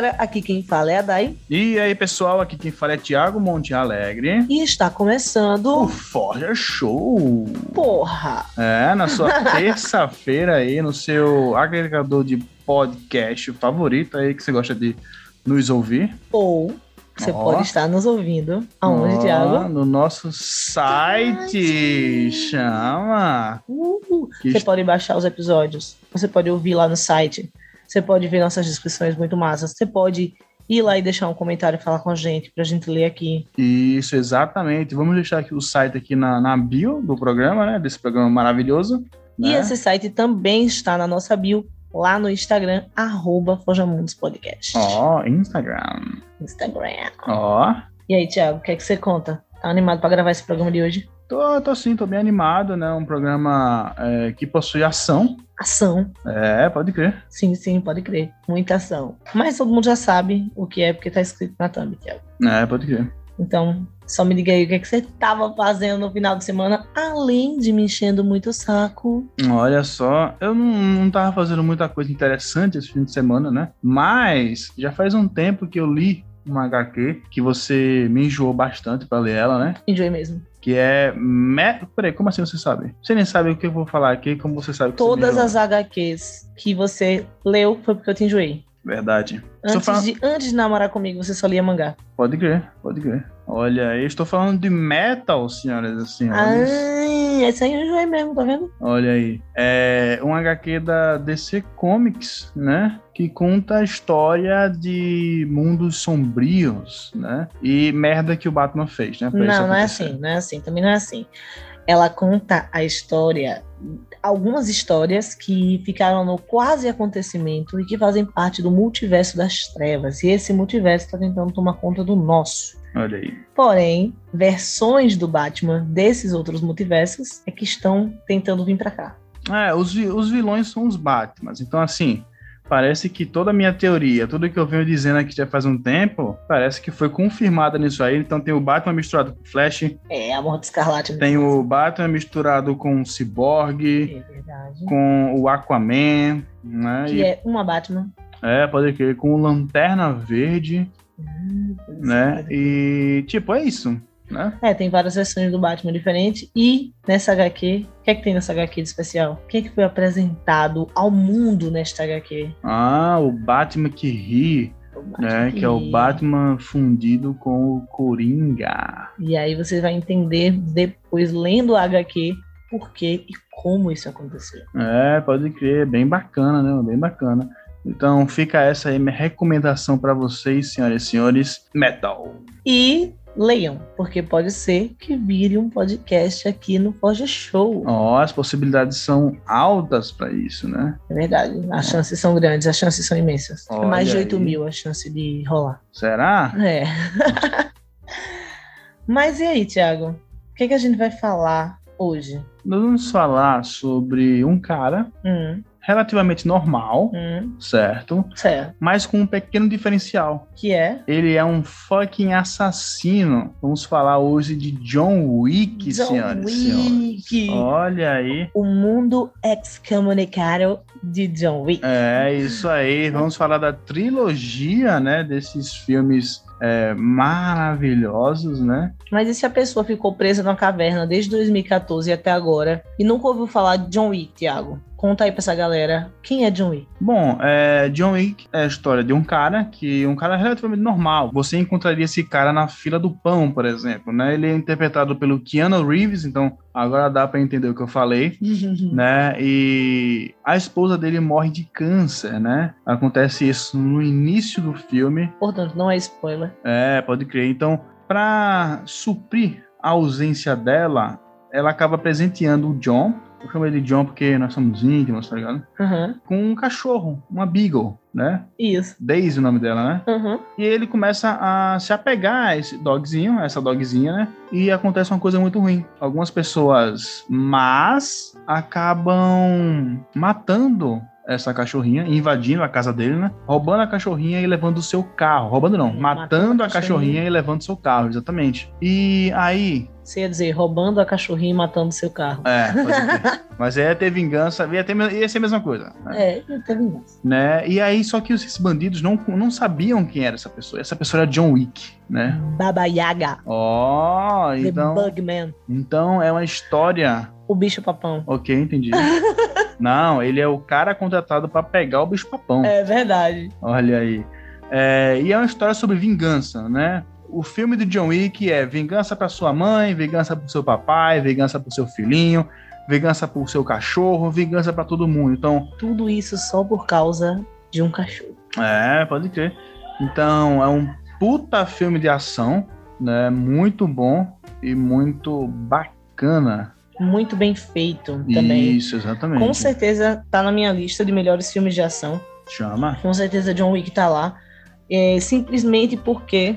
Galera, aqui quem fala é a Dai. E aí pessoal, aqui quem fala é Thiago Monte Alegre. E está começando o Forja Show. Porra! É, na sua terça-feira aí, no seu agregador de podcast favorito aí que você gosta de nos ouvir. Ou você oh. pode estar nos ouvindo. Aonde, oh, Thiago? No nosso site. Chama. Uh, você pode baixar os episódios. Você pode ouvir lá no site. Você pode ver nossas descrições muito massas. Você pode ir lá e deixar um comentário e falar com a gente, pra gente ler aqui. Isso, exatamente. Vamos deixar aqui o site aqui na, na bio do programa, né? Desse programa maravilhoso. E né? esse site também está na nossa bio, lá no Instagram, arroba Fojamundos Podcast. Ó, oh, Instagram. Instagram. Ó. Oh. E aí, Thiago, o que é que você conta? Tá animado para gravar esse programa de hoje? Tô, tô sim, tô bem animado, né? Um programa é, que possui ação. Ação. É, pode crer. Sim, sim, pode crer. Muita ação. Mas todo mundo já sabe o que é, porque tá escrito na thumb, Thiago. É, pode crer. Então, só me diga aí o que, é que você tava fazendo no final de semana, além de me enchendo muito o saco. Olha só, eu não, não tava fazendo muita coisa interessante esse fim de semana, né? Mas já faz um tempo que eu li uma HQ que você me enjoou bastante para ler ela, né? Enjoei mesmo que é. Me... Peraí, como assim você sabe? Você nem sabe o que eu vou falar aqui, como você sabe que Todas as HQs que você leu foi porque eu te enjoei. Verdade. Antes, de, antes de namorar comigo, você só lia mangá. Pode crer, pode crer. Olha, eu estou falando de metal, senhoras e senhores. Ah, esse aí eu enjoei mesmo, tá vendo? Olha aí. É um HQ da DC Comics, né? Que conta a história de mundos sombrios, né? E merda que o Batman fez, né? Não, não é assim, não é assim, também não é assim. Ela conta a história algumas histórias que ficaram no quase acontecimento e que fazem parte do multiverso das trevas. E esse multiverso está tentando tomar conta do nosso. Olha aí. Porém, versões do Batman desses outros multiversos é que estão tentando vir para cá. É, os, os vilões são os Batmans. Então, assim, parece que toda a minha teoria, tudo que eu venho dizendo aqui já faz um tempo, parece que foi confirmada nisso aí. Então tem o Batman misturado com Flash. É, Amor do Escarlate. Tem o Batman misturado com o Cyborg. É verdade. Com o Aquaman. Né? Que e... é uma Batman. É, pode crer. Com o Lanterna Verde. Hum, né? É. E, tipo, é isso né? É, tem várias versões do Batman diferentes. E nessa HQ, o que é que tem nessa HQ de especial? O que é que foi apresentado ao mundo nesta HQ? Ah, o Batman que ri. que, que é o Batman fundido com o Coringa. E aí você vai entender depois, lendo a HQ, por que e como isso aconteceu. É, pode crer, bem bacana, né? Bem bacana. Então fica essa aí minha recomendação para vocês, senhoras e senhores, metal. E leiam, porque pode ser que vire um podcast aqui no Forja Show. Oh, as possibilidades são altas para isso, né? É verdade. As oh. chances são grandes, as chances são imensas. Olha Mais de 8 aí. mil a chance de rolar. Será? É. Mas e aí, Thiago? O que, que a gente vai falar hoje? Nós vamos falar sobre um cara hum relativamente normal, hum. certo? Certo. Mas com um pequeno diferencial. Que é? Ele é um fucking assassino. Vamos falar hoje de John Wick, John senhoras Wick. senhores. Olha aí. O mundo excomunicado de John Wick. É, isso aí. Vamos falar da trilogia, né, desses filmes é, maravilhosos, né? Mas e se a pessoa ficou presa numa caverna desde 2014 até agora e nunca ouviu falar de John Wick, Thiago? Conta aí pra essa galera, quem é John Wick? Bom, é, John Wick é a história de um cara que um cara relativamente normal. Você encontraria esse cara na fila do pão, por exemplo, né? Ele é interpretado pelo Keanu Reeves, então agora dá para entender o que eu falei, né? E a esposa dele morre de câncer, né? Acontece isso no início do filme. Portanto, não é spoiler. É, pode crer. Então, para suprir a ausência dela, ela acaba presenteando o John eu chamo ele de John porque nós somos íntimos, tá ligado? Uhum. Com um cachorro, uma Beagle, né? Isso. Daisy o nome dela, né? Uhum. E ele começa a se apegar a esse dogzinho, essa dogzinha, né? E acontece uma coisa muito ruim. Algumas pessoas más acabam matando essa cachorrinha, invadindo a casa dele, né? Roubando a cachorrinha e levando o seu carro. Roubando não, matando, matando a cachorrinha. cachorrinha e levando o seu carro, exatamente. E aí, você ia dizer, roubando a cachorrinha e matando seu carro. É, Mas ia ter vingança, ia, ter, ia ser a mesma coisa. Né? É, ia ter vingança. Né? E aí, só que esses bandidos não, não sabiam quem era essa pessoa. Essa pessoa era John Wick, né? Baba Yaga. Ó, oh, então... The Bugman. Então, é uma história... O bicho papão. Ok, entendi. não, ele é o cara contratado para pegar o bicho papão. É verdade. Olha aí. É, e é uma história sobre vingança, né? o filme do John Wick é vingança para sua mãe, vingança para seu papai, vingança para seu filhinho, vingança para o seu cachorro, vingança para todo mundo. Então, tudo isso só por causa de um cachorro. É, pode crer. Então, é um puta filme de ação, né? Muito bom e muito bacana. Muito bem feito também. Isso, exatamente. Com certeza tá na minha lista de melhores filmes de ação. Chama. Com certeza John Wick tá lá. É, simplesmente porque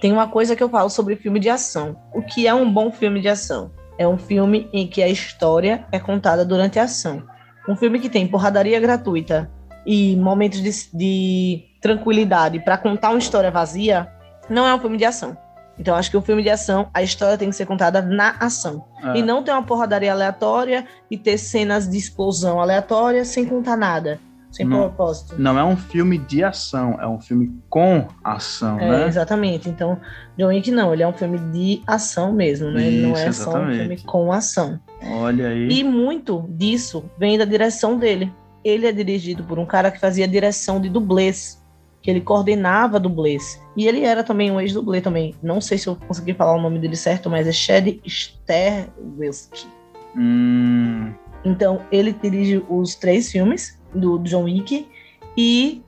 tem uma coisa que eu falo sobre filme de ação. O que é um bom filme de ação? É um filme em que a história é contada durante a ação. Um filme que tem porradaria gratuita e momentos de, de tranquilidade para contar uma história vazia, não é um filme de ação. Então, acho que o filme de ação, a história tem que ser contada na ação. É. E não ter uma porradaria aleatória e ter cenas de explosão aleatória sem contar nada sem não, propósito. Não é um filme de ação, é um filme com ação, é, né? Exatamente. Então, John Wick não, ele é um filme de ação mesmo, né? Isso, ele não é exatamente. só um filme com ação. Olha aí. E muito disso vem da direção dele. Ele é dirigido por um cara que fazia direção de dublês, que ele coordenava dublês. E ele era também um ex-dublê também. Não sei se eu consegui falar o nome dele certo, mas é Chad Stahelski. Hum. Então, ele dirige os três filmes do John Wick e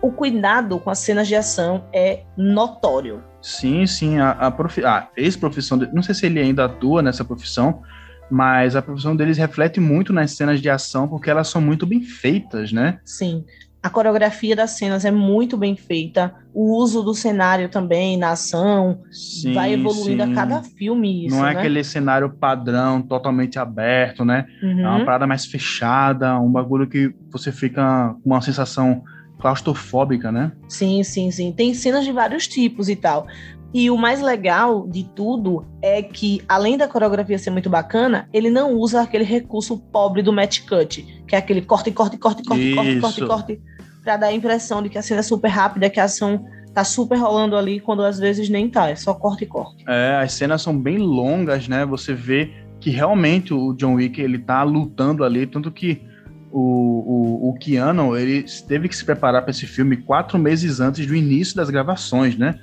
o cuidado com as cenas de ação é notório. Sim, sim. A, a, profi a ex-profissão, não sei se ele ainda atua nessa profissão, mas a profissão deles reflete muito nas cenas de ação porque elas são muito bem feitas, né? Sim a coreografia das cenas é muito bem feita, o uso do cenário também na ação sim, vai evoluindo sim. a cada filme. Isso, Não é né? aquele cenário padrão, totalmente aberto, né? Uhum. É uma uhum. parada mais fechada, um bagulho que você fica com uma sensação claustrofóbica, né? Sim, sim, sim. Tem cenas de vários tipos e tal. E o mais legal de tudo é que, além da coreografia ser muito bacana, ele não usa aquele recurso pobre do match cut, que é aquele corte, corte, corte, corte, corte, corte, corte, para dar a impressão de que a cena é super rápida, que a ação tá super rolando ali, quando às vezes nem tá, é só corte e corte. É, as cenas são bem longas, né? Você vê que realmente o John Wick ele tá lutando ali, tanto que o, o, o Keanu ele teve que se preparar para esse filme quatro meses antes do início das gravações, né?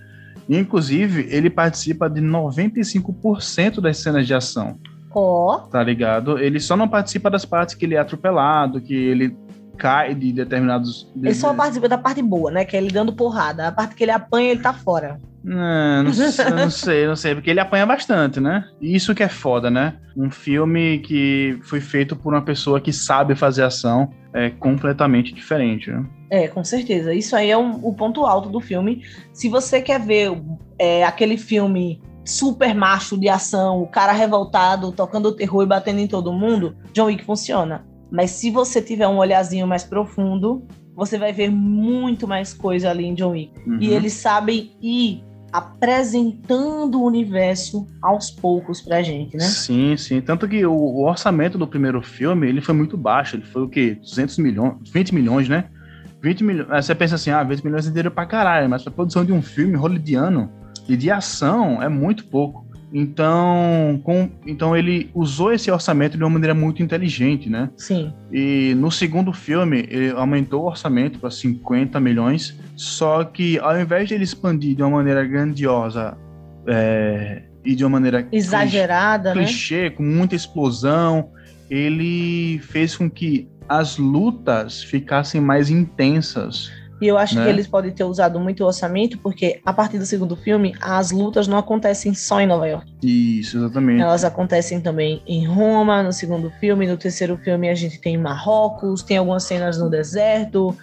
Inclusive, ele participa de 95% das cenas de ação. Ó. Oh. Tá ligado? Ele só não participa das partes que ele é atropelado, que ele cai de determinados. Ele só participa da parte boa, né? Que é ele dando porrada. A parte que ele apanha, ele tá fora. Não, não, sei, não sei, não sei, porque ele apanha bastante, né? Isso que é foda, né? Um filme que foi feito por uma pessoa que sabe fazer ação é completamente diferente, né? É, com certeza. Isso aí é um, o ponto alto do filme. Se você quer ver é, aquele filme super macho de ação, o cara revoltado, tocando terror e batendo em todo mundo, John Wick funciona. Mas se você tiver um olhazinho mais profundo, você vai ver muito mais coisa ali em John Wick. Uhum. E eles sabem ir apresentando o universo aos poucos pra gente, né? Sim, sim. Tanto que o, o orçamento do primeiro filme, ele foi muito baixo. Ele foi o quê? 200 milhões, 20 milhões, né? 20 milhões. Você pensa assim, ah, 20 milhões é dinheiro pra caralho, mas pra produção de um filme hollywoodiano e de ação é muito pouco. Então, com, então ele usou esse orçamento de uma maneira muito inteligente, né? Sim. E no segundo filme, ele aumentou o orçamento para 50 milhões, só que ao invés de ele expandir de uma maneira grandiosa é, e de uma maneira exagerada, clichê, né? clichê, com muita explosão, ele fez com que as lutas ficassem mais intensas. E eu acho né? que eles podem ter usado muito o orçamento, porque a partir do segundo filme, as lutas não acontecem só em Nova York. Isso, exatamente. Elas acontecem também em Roma, no segundo filme. No terceiro filme, a gente tem Marrocos, tem algumas cenas no deserto.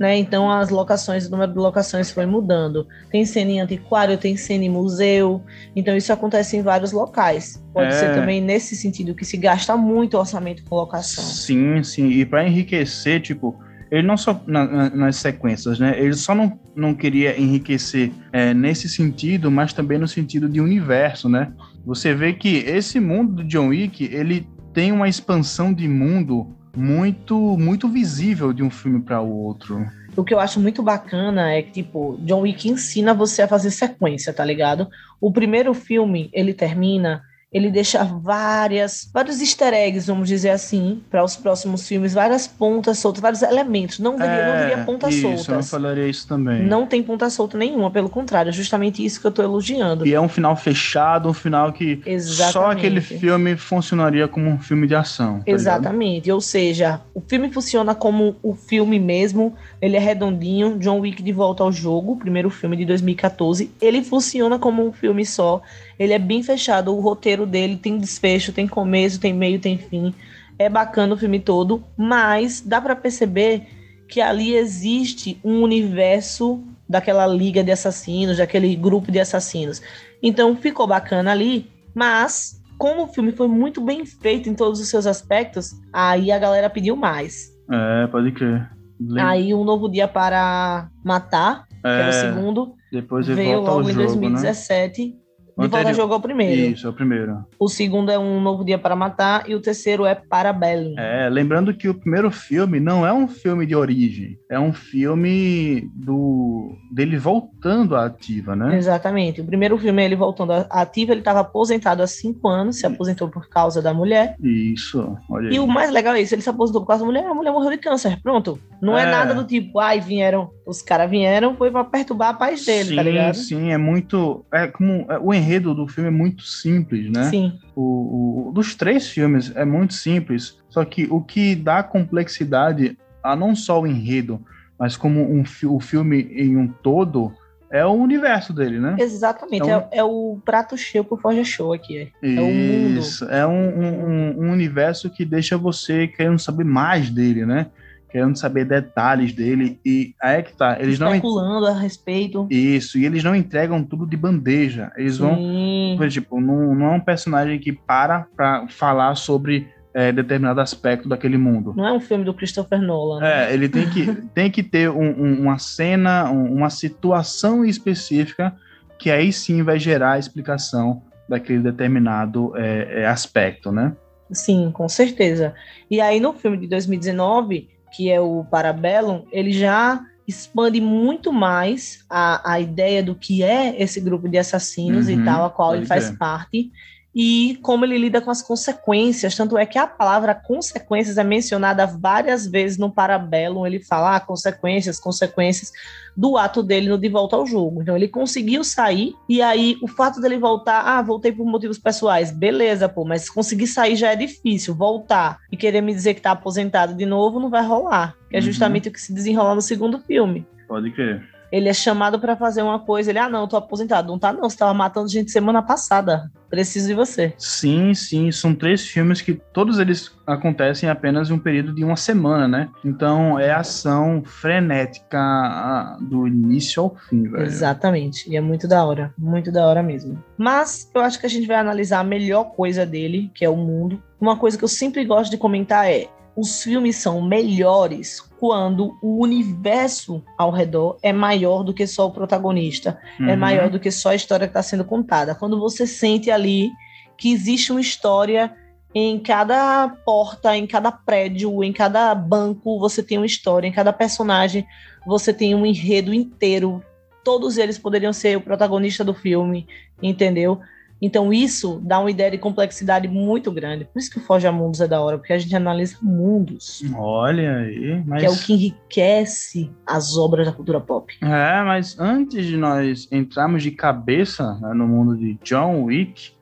Né? Então as locações, o número de locações foi mudando. Tem cena em antiquário, tem cena em museu. Então isso acontece em vários locais. Pode é... ser também nesse sentido que se gasta muito orçamento com locação. Sim, sim. E para enriquecer, tipo, ele não só na, na, nas sequências, né? Ele só não, não queria enriquecer é, nesse sentido, mas também no sentido de universo, né? Você vê que esse mundo do John Wick, ele tem uma expansão de mundo muito muito visível de um filme para o outro. O que eu acho muito bacana é que, tipo, John Wick ensina você a fazer sequência, tá ligado? O primeiro filme, ele termina ele deixa várias, vários easter eggs, vamos dizer assim, para os próximos filmes, várias pontas soltas, vários elementos. Não diria, é, não diria pontas isso, soltas. Eu não falaria isso também. Não tem ponta solta nenhuma, pelo contrário, é justamente isso que eu estou elogiando. E é um final fechado, um final que Exatamente. só aquele filme funcionaria como um filme de ação. Tá Exatamente. Ligado? Ou seja, o filme funciona como o filme mesmo, ele é redondinho, John Wick de volta ao jogo, primeiro filme de 2014, ele funciona como um filme só ele é bem fechado, o roteiro dele tem desfecho, tem começo, tem meio, tem fim. É bacana o filme todo, mas dá para perceber que ali existe um universo daquela liga de assassinos, daquele grupo de assassinos. Então ficou bacana ali, mas como o filme foi muito bem feito em todos os seus aspectos, aí a galera pediu mais. É, pode crer. Aí um novo dia para matar, é, que era o segundo, depois veio logo em jogo, 2017. Né? De volta jogou o primeiro. Isso, é o primeiro. O segundo é Um Novo Dia para Matar e o terceiro é Parabellum. É, lembrando que o primeiro filme não é um filme de origem, é um filme do dele voltando à ativa, né? Exatamente. O primeiro filme é ele voltando à ativa, ele estava aposentado há cinco anos, se aposentou por causa da mulher. Isso, olha aí. E o mais legal é isso, ele se aposentou por causa da mulher, a mulher morreu de câncer, pronto. Não é, é nada do tipo, ai, vieram, os caras vieram, foi para perturbar a paz dele, sim, tá ligado? Sim, é muito, é como, é, o enredo do filme é muito simples, né? Sim. O, o, dos três filmes é muito simples, só que o que dá complexidade a não só o enredo, mas como um, o filme em um todo, é o universo dele, né? Exatamente, é, um... é, é o prato cheio pro Forja Show aqui. É, é o mundo. É um, um, um, universo que deixa você querendo saber mais dele, né? Querendo saber detalhes dele e aí é que tá, eles não especulando a respeito. Isso, e eles não entregam tudo de bandeja. Eles Sim. vão, tipo, não, não é um personagem que para para falar sobre é, determinado aspecto daquele mundo. Não é um filme do Christopher Nolan. Né? É, ele tem que, tem que ter um, um, uma cena, um, uma situação específica que aí sim vai gerar a explicação daquele determinado é, aspecto, né? Sim, com certeza. E aí no filme de 2019 que é o Parabellum, ele já expande muito mais a, a ideia do que é esse grupo de assassinos uhum, e tal, a qual ele faz parte, e como ele lida com as consequências. Tanto é que a palavra consequências é mencionada várias vezes no Parabellum. Ele fala ah, consequências, consequências do ato dele no De Volta ao Jogo. Então ele conseguiu sair, e aí o fato dele voltar, ah, voltei por motivos pessoais, beleza, pô, mas conseguir sair já é difícil. Voltar e querer me dizer que tá aposentado de novo não vai rolar. Que é uhum. justamente uhum. o que se desenrola no segundo filme. Pode crer ele é chamado para fazer uma coisa, ele, ah, não, eu tô aposentado. Não tá, não, você tava matando gente semana passada. Preciso de você. Sim, sim, são três filmes que todos eles acontecem apenas em um período de uma semana, né? Então é ação frenética do início ao fim, velho. Exatamente, e é muito da hora, muito da hora mesmo. Mas eu acho que a gente vai analisar a melhor coisa dele, que é o mundo. Uma coisa que eu sempre gosto de comentar é os filmes são melhores quando o universo ao redor é maior do que só o protagonista, é uhum. é maior do que só a história que está sendo contada. Quando você sente ali que existe uma história em cada porta, em cada prédio, em cada banco, você tem uma história, em cada personagem você tem um enredo inteiro. Todos eles poderiam ser o protagonista do filme, entendeu? Então, isso dá uma ideia de complexidade muito grande. Por isso que o Forja Mundos é da hora, porque a gente analisa mundos. Olha aí. Mas... Que é o que enriquece as obras da cultura pop. É, mas antes de nós entrarmos de cabeça né, no mundo de John Wick,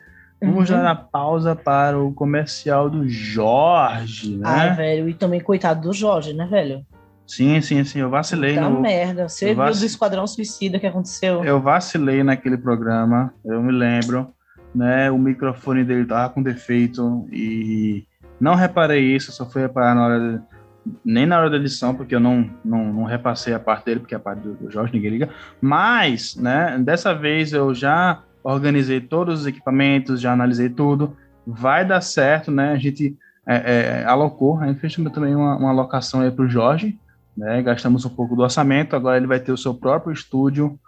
Vamos uhum. dar a pausa para o comercial do Jorge, né? Ai, velho, e também coitado do Jorge, né, velho? Sim, sim, sim, eu vacilei Puta no... merda, você viu do Esquadrão Suicida que aconteceu? Eu vacilei naquele programa, eu me lembro né? O microfone dele tava com defeito e não reparei isso, só fui reparar na hora nem na hora da edição, porque eu não, não, não repassei a parte dele, porque a parte do, do Jorge ninguém liga. Mas, né, dessa vez eu já organizei todos os equipamentos, já analisei tudo. Vai dar certo, né? A gente é, é, alocou, a gente fez também uma, uma alocação aí para o Jorge, né? Gastamos um pouco do orçamento, agora ele vai ter o seu próprio estúdio,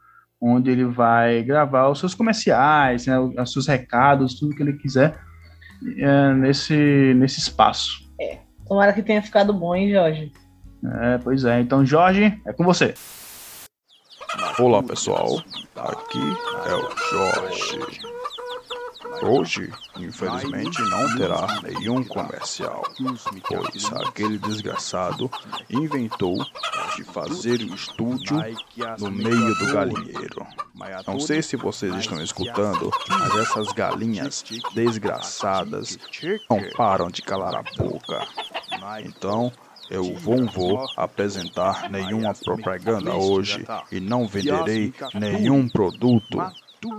onde ele vai gravar os seus comerciais, né, os seus recados, tudo que ele quiser é, nesse, nesse espaço. É. Tomara que tenha ficado bom, hein, Jorge? É, pois é. Então, Jorge, é com você. Olá, pessoal. Aqui é o Jorge. Hoje, infelizmente, não terá nenhum comercial, pois aquele desgraçado inventou de fazer o estúdio no meio do galinheiro. Não sei se vocês estão escutando, mas essas galinhas desgraçadas não param de calar a boca. Então, eu não vou apresentar nenhuma propaganda hoje e não venderei nenhum produto.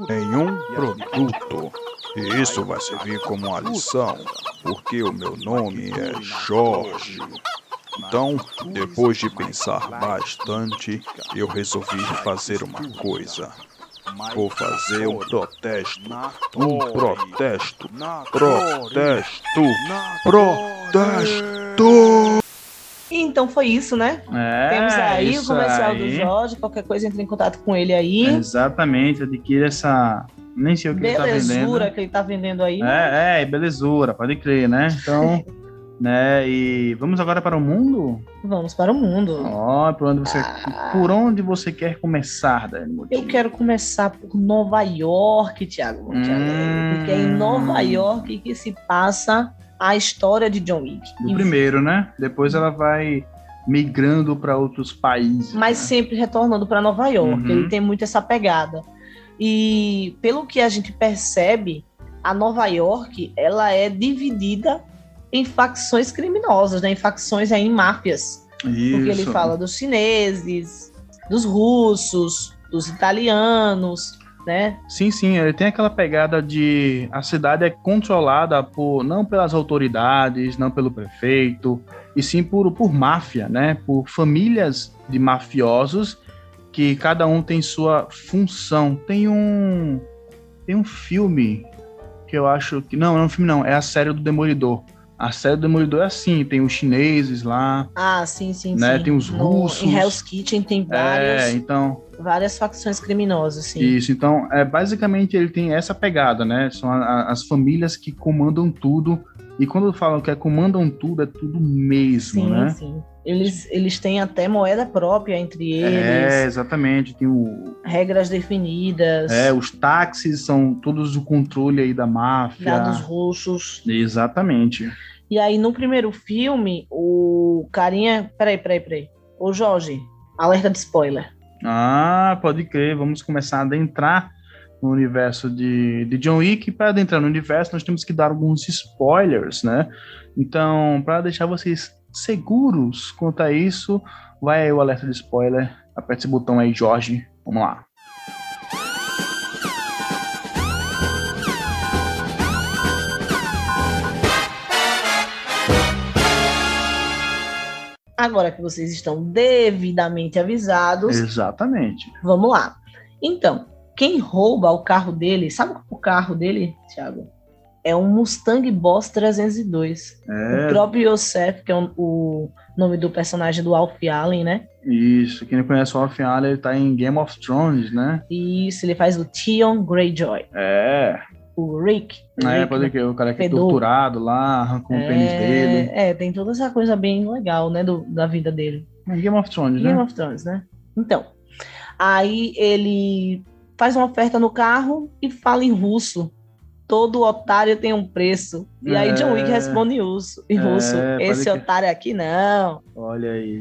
Nenhum produto. E isso vai servir como uma lição, porque o meu nome é Jorge. Então, depois de pensar bastante, eu resolvi fazer uma coisa. Vou fazer um protesto. Um protesto. Protesto. Protesto. Então foi isso, né? É, Temos aí o comercial aí. do Jorge. Qualquer coisa, entre em contato com ele aí. Exatamente, adquira essa. Nem sei o que ele tá vendendo. Belezura que ele tá vendendo aí. É, é, belezura, pode crer, né? Então, né? E vamos agora para o mundo? Vamos para o mundo. Ó, por onde você, Ah. por onde você quer começar, Dani? Eu quero começar por Nova York, Thiago Hum. porque é em Nova York que se passa a história de John Wick. Do primeiro, né? Depois ela vai migrando para outros países. mas né? sempre retornando para Nova York. Uhum. Ele tem muito essa pegada. E pelo que a gente percebe, a Nova York ela é dividida em facções criminosas, né? em facções aí, em máfias. Porque ele Isso. fala dos chineses, dos russos, dos italianos, né? Sim, sim, ele tem aquela pegada de a cidade é controlada por não pelas autoridades, não pelo prefeito, e sim por, por máfia, né? Por famílias de mafiosos que cada um tem sua função. Tem um tem um filme que eu acho que não, não é um filme não, é a série do Demolidor. A série do Demolidor é assim, tem os chineses lá, Ah, sim, sim, Né, sim. tem os No- russos. Em Hell's Kitchen tem vários, é, então várias facções criminosas, sim. Isso, então, é, basicamente ele tem essa pegada, né? São a- a- as famílias que comandam tudo. E quando falam que é comandam tudo, é tudo mesmo, Sim, né? sim. Eles, eles têm até moeda própria entre eles, É, exatamente. Tem o, regras definidas, é, os táxis são todos do controle aí da máfia. dados russos. Exatamente. E aí, no primeiro filme, o carinha. Peraí, peraí, peraí. Ô, Jorge, alerta de spoiler. Ah, pode crer. Vamos começar a adentrar no universo de, de John Wick. Para adentrar no universo, nós temos que dar alguns spoilers, né? Então, para deixar vocês seguros quanto a isso, vai aí o alerta de spoiler. Aperte esse botão aí, Jorge. Vamos lá. Agora que vocês estão devidamente avisados, Exatamente. vamos lá. Então, quem rouba o carro dele, sabe é o carro dele, Thiago? É um Mustang Boss 302. O É próprio Yosef, que é o- o nome do personagem do Alf Allen, né? isso. Quem não conhece o Alf Allen, ele tá em Game of Thrones, né? Isso, ele faz o Theon Greyjoy. É. O Rick. o É, Rick, pode né? crer. O cara que é torturado lá, arrancou o pênis dele. É, é, tem toda essa coisa bem legal, né, do- da vida dele. É Game of Thrones, Game né? of Thrones, né? Então, aí ele faz uma oferta no carro e fala em russo. Todo otário tem um preço. E aí É. John Wick responde em russo. Em É, russo. pode Esse crer. otário aqui não. Olha aí.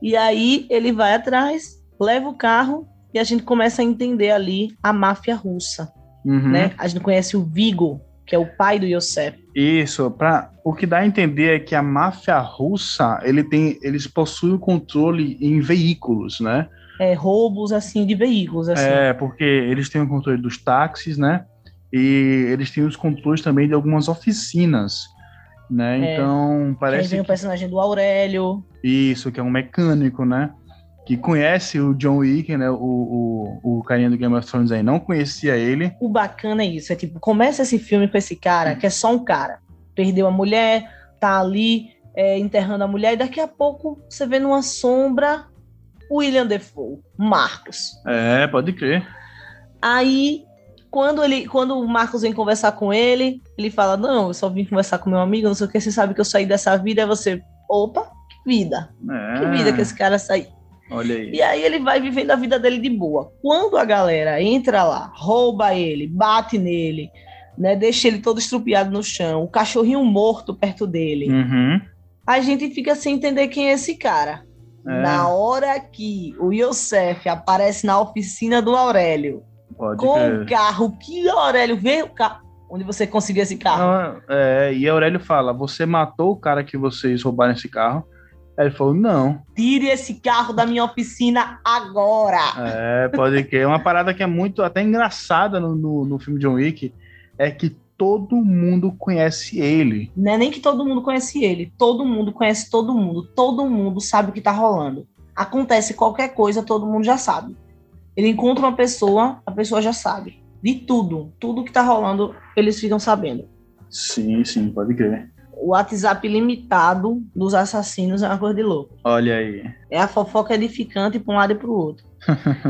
E aí ele vai atrás, leva o carro e a gente começa a entender ali a máfia russa, Uhum. né? A gente conhece o Vigo, que é o pai do Yosef. Isso, pra, o que dá a entender é que a máfia russa, ele tem, eles possuem o controle em veículos, né? É, roubos assim de veículos assim. É, porque eles têm o controle dos táxis, né? E eles têm os controles também de algumas oficinas. né? É. Então parece vem o que personagem do Aurélio. isso que é um mecânico, né? Que conhece o John Wick, né? O, o, o carinha do Game of Thrones aí não conhecia ele. O bacana é isso, é tipo, começa esse filme com esse cara, que é só um cara. Perdeu a mulher, tá ali é, enterrando a mulher, e daqui a pouco você vê numa sombra o William Defoe, Marcos. É, pode crer. Aí, quando ele, quando o Marcos vem conversar com ele, ele fala: Não, eu só vim conversar com meu amigo, não sei o que, você sabe que eu saí dessa vida, aí você, opa, que vida, É, que vida que esse cara saiu. Olha aí. E aí ele vai vivendo a vida dele de boa. Quando a galera entra lá, rouba ele, bate nele, né, deixa ele todo estrupiado no chão, o cachorrinho morto perto dele, Uhum. a gente fica sem entender quem é esse cara. É. Na hora que o Yosef aparece na oficina do Aurélio, Pode com o carro que o Aurélio vê o carro. Onde você conseguiu esse carro? Não, é, e Aurélio fala: Você matou o cara que vocês roubaram esse carro? Aí ele falou: Não. Tire esse carro da minha oficina agora! É, pode crer. Uma parada que é muito até engraçada no, no, no filme John Wick é que todo mundo conhece ele. Não é nem que todo mundo conhece ele, todo mundo conhece todo mundo, todo mundo sabe o que tá rolando. Acontece qualquer coisa, todo mundo já sabe. Ele encontra uma pessoa, a pessoa já sabe. De tudo, tudo que tá rolando, eles ficam sabendo. Sim, sim, pode crer. O WhatsApp limitado dos assassinos é uma coisa de louco. Olha aí. É a fofoca edificante para um lado e para o outro.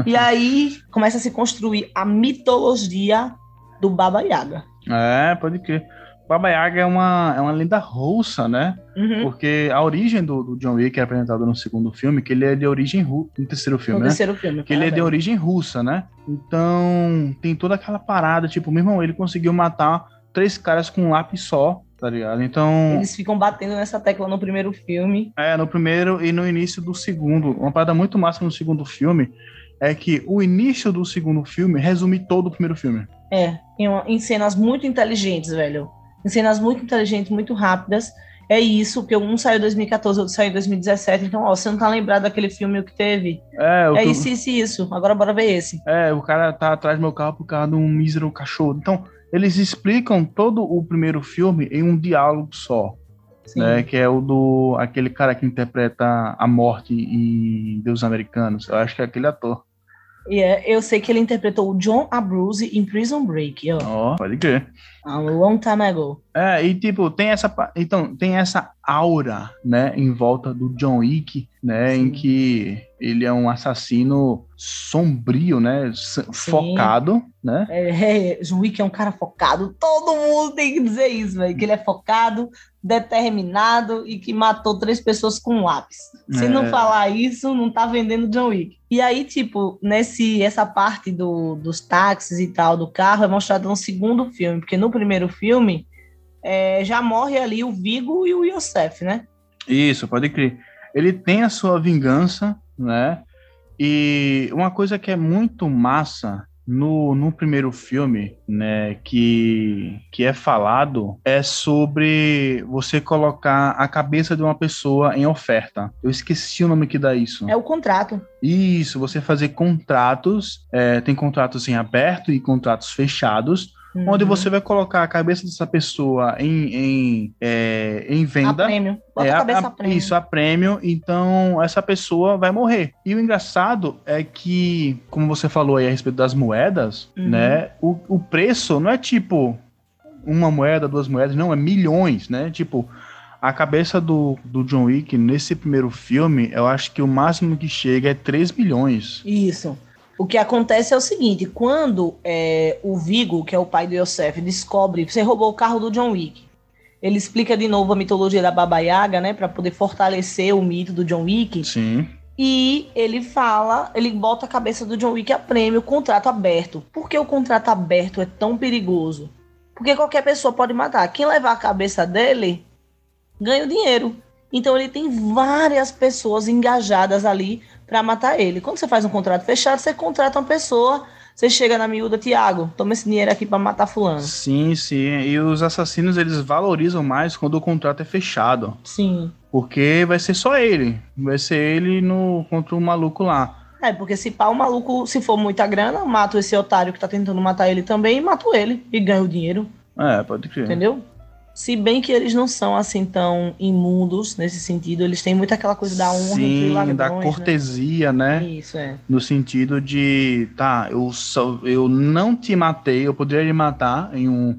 e aí começa a se construir a mitologia do Baba Yaga. É, pode crer. Baba Yaga é uma, é uma lenda russa, né? Uhum. Porque a origem do, do John Wick é apresentada no segundo filme, que ele é de origem russa. No terceiro No filme, né? terceiro filme. Que ele é de origem russa, né? Então, tem toda aquela parada, tipo, meu irmão, ele conseguiu matar três caras com um lápis só, tá ligado? Então, Eles ficam batendo nessa tecla no primeiro filme. é, no primeiro e no início do segundo. Uma parada muito massa no segundo filme é que o início do segundo filme resume todo o primeiro filme. É, em, em cenas muito inteligentes, velho. Em cenas muito inteligentes, muito rápidas. É isso, porque um saiu em 2014, outro saiu em 2017. Então, ó, você não tá lembrado daquele filme que teve? É, o É que- isso, isso, isso. Agora bora ver esse. É, o cara tá atrás do meu carro por causa de um mísero cachorro. Então, eles explicam todo o primeiro filme em um diálogo só, Sim. né? Que é o do aquele cara que interpreta a morte em Deus Americanos. Eu acho que é aquele ator. E é, eu sei que ele interpretou o John Abruzzi em Prison Break, ó. Ó, pode crer. A long time ago. É, e tipo, tem essa, então, tem essa aura, né, em volta do John Wick, né, Sim. em que ele é um assassino sombrio, né, s- focado, né? É, é, John Wick é um cara focado. Todo mundo tem que dizer isso, velho. Que ele é focado, determinado e que matou três pessoas com um lápis. Se É. não falar isso, não tá vendendo John Wick. E aí, tipo, nesse, essa parte do, dos táxis e tal, do carro, é mostrado no segundo filme. Porque no primeiro filme, é, já morre ali o Vigo e o Yosef, né? Isso, pode crer. Ele tem a sua vingança, né? E uma coisa que é muito massa no, no primeiro filme, né, que, que é falado, é sobre você colocar a cabeça de uma pessoa em oferta. Eu esqueci o nome que dá isso. É o contrato. Isso, você fazer contratos, é, tem contratos em aberto e contratos fechados, onde Uhum. você vai colocar a cabeça dessa pessoa em, em, é, em A venda. prêmio. Bota É, a a- cabeça a- a prêmio. Isso, a prêmio. Então, essa pessoa vai morrer. E o engraçado é que, como você falou aí a respeito das moedas, Uhum. né? O, o preço não é tipo uma moeda, duas moedas, não, é milhões, né? Tipo, a cabeça do, do John Wick nesse primeiro filme, eu acho que o máximo que chega é 3 milhões. Isso. O que acontece é o seguinte: quando é, o Vigo, que é o pai do Yosef, descobre você roubou o carro do John Wick, ele explica de novo a mitologia da Baba Yaga, né, para poder fortalecer o mito do John Wick. Sim. E ele fala, ele bota a cabeça do John Wick a prêmio, contrato aberto. Por que o contrato aberto é tão perigoso? Porque qualquer pessoa pode matar. Quem levar a cabeça dele ganha o dinheiro. Então ele tem várias pessoas engajadas ali para matar ele. Quando você faz um contrato fechado, você contrata uma pessoa, você chega na miúda, Tiago, toma esse dinheiro aqui para matar fulano. Sim, sim. E os assassinos, eles valorizam mais quando o contrato é fechado. Sim. Porque vai ser só ele. Vai ser ele no, contra o maluco lá. É, porque se pá, o maluco, se for muita grana, mato esse otário que tá tentando matar ele também e mato ele e ganho o dinheiro. É, pode crer. Entendeu? Se bem que eles não são assim tão imundos nesse sentido, eles têm muito aquela coisa da honra Sim, ladrões, da né? cortesia, né? Isso, é. No sentido de, tá, eu, só, eu não te matei, eu poderia lhe matar em um,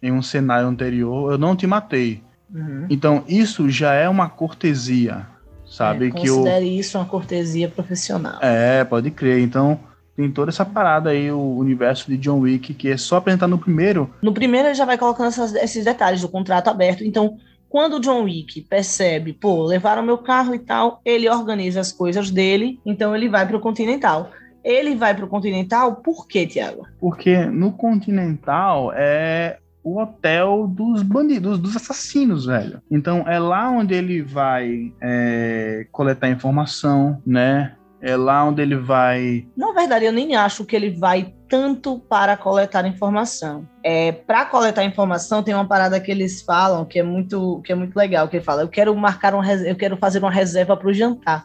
em um cenário anterior, eu não te matei. Uhum. Então, isso já é uma cortesia, sabe? É, que o, considere isso uma cortesia profissional. É, pode crer. Então, tem toda essa parada aí, o universo de John Wick, que é só apresentar no primeiro. No primeiro, ele já vai colocando essas- esses detalhes do contrato aberto. Então, quando o John Wick percebe, pô, levaram meu carro e tal, ele organiza as coisas dele, então ele vai pro Continental. Ele vai pro Continental por quê, Tiago? Porque no Continental é o hotel dos bandidos, dos assassinos, velho. Então é lá onde ele vai é, coletar informação, né? É lá onde ele vai. Na verdade, eu nem acho que ele vai tanto para coletar informação. É, para coletar informação, tem uma parada que eles falam que é muito, que é muito legal, que ele fala: "Eu quero marcar res- eu quero fazer uma reserva para o jantar".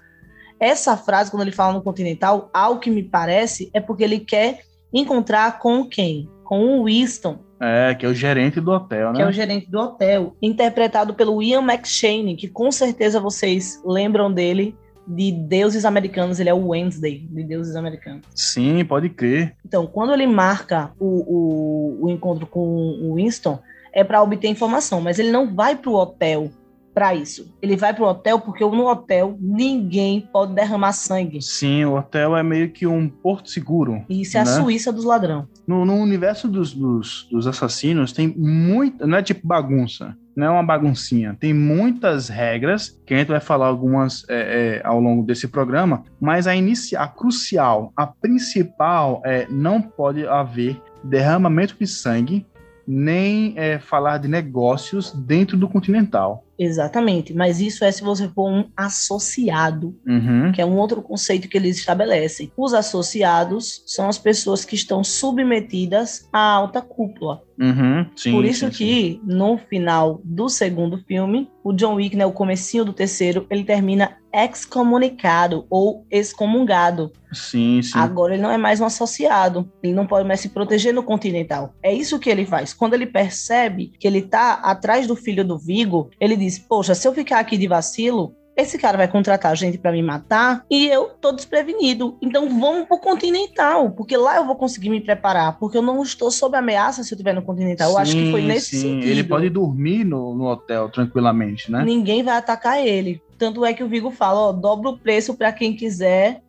Essa frase quando ele fala no Continental, ao que me parece, é porque ele quer encontrar com quem? Com o Winston, É, que é o gerente do hotel, né? que é o gerente do hotel, interpretado pelo Ian McShane, que com certeza vocês lembram dele de Deuses Americanos, ele é o Wednesday de Deuses Americanos. Sim, pode crer. Então, quando ele marca o, o, o encontro com o Winston, é para obter informação, mas ele não vai para o hotel para isso. Ele vai para o hotel porque no hotel ninguém pode derramar sangue. Sim, o hotel é meio que um porto seguro. Isso é a Né? Suíça dos ladrões. No, no universo dos, dos, dos assassinos tem muito. Não é tipo bagunça. Não é uma baguncinha. Tem muitas regras, que a gente vai falar algumas é, é, ao longo desse programa, mas a, inici a crucial, a principal é não pode haver derramamento de sangue, nem é, falar de negócios dentro do continental. Exatamente. Mas isso é se você for um associado, Uhum. que é um outro conceito que eles estabelecem. Os associados são as pessoas que estão submetidas à alta cúpula. Uhum. Sim, Por isso sim, sim. que, no final do segundo filme, o John Wick, né, o comecinho do terceiro, ele termina excomunicado ou excomungado. Sim, sim. Agora ele não é mais um associado, ele não pode mais se proteger no Continental. É isso que ele faz. Quando ele percebe que ele tá atrás do filho do Vigo, ele diz: Poxa, se eu ficar aqui de vacilo, esse cara vai contratar gente pra me matar e eu tô desprevenido. Então vamos pro Continental, porque lá eu vou conseguir me preparar, porque eu não estou sob ameaça se eu estiver no Continental. eu acho que foi Sim, nesse sim. sentido. Ele pode dormir no, no hotel tranquilamente, né? Ninguém vai atacar ele. Tanto é que o Vigo fala, ó, dobra o preço para quem quiser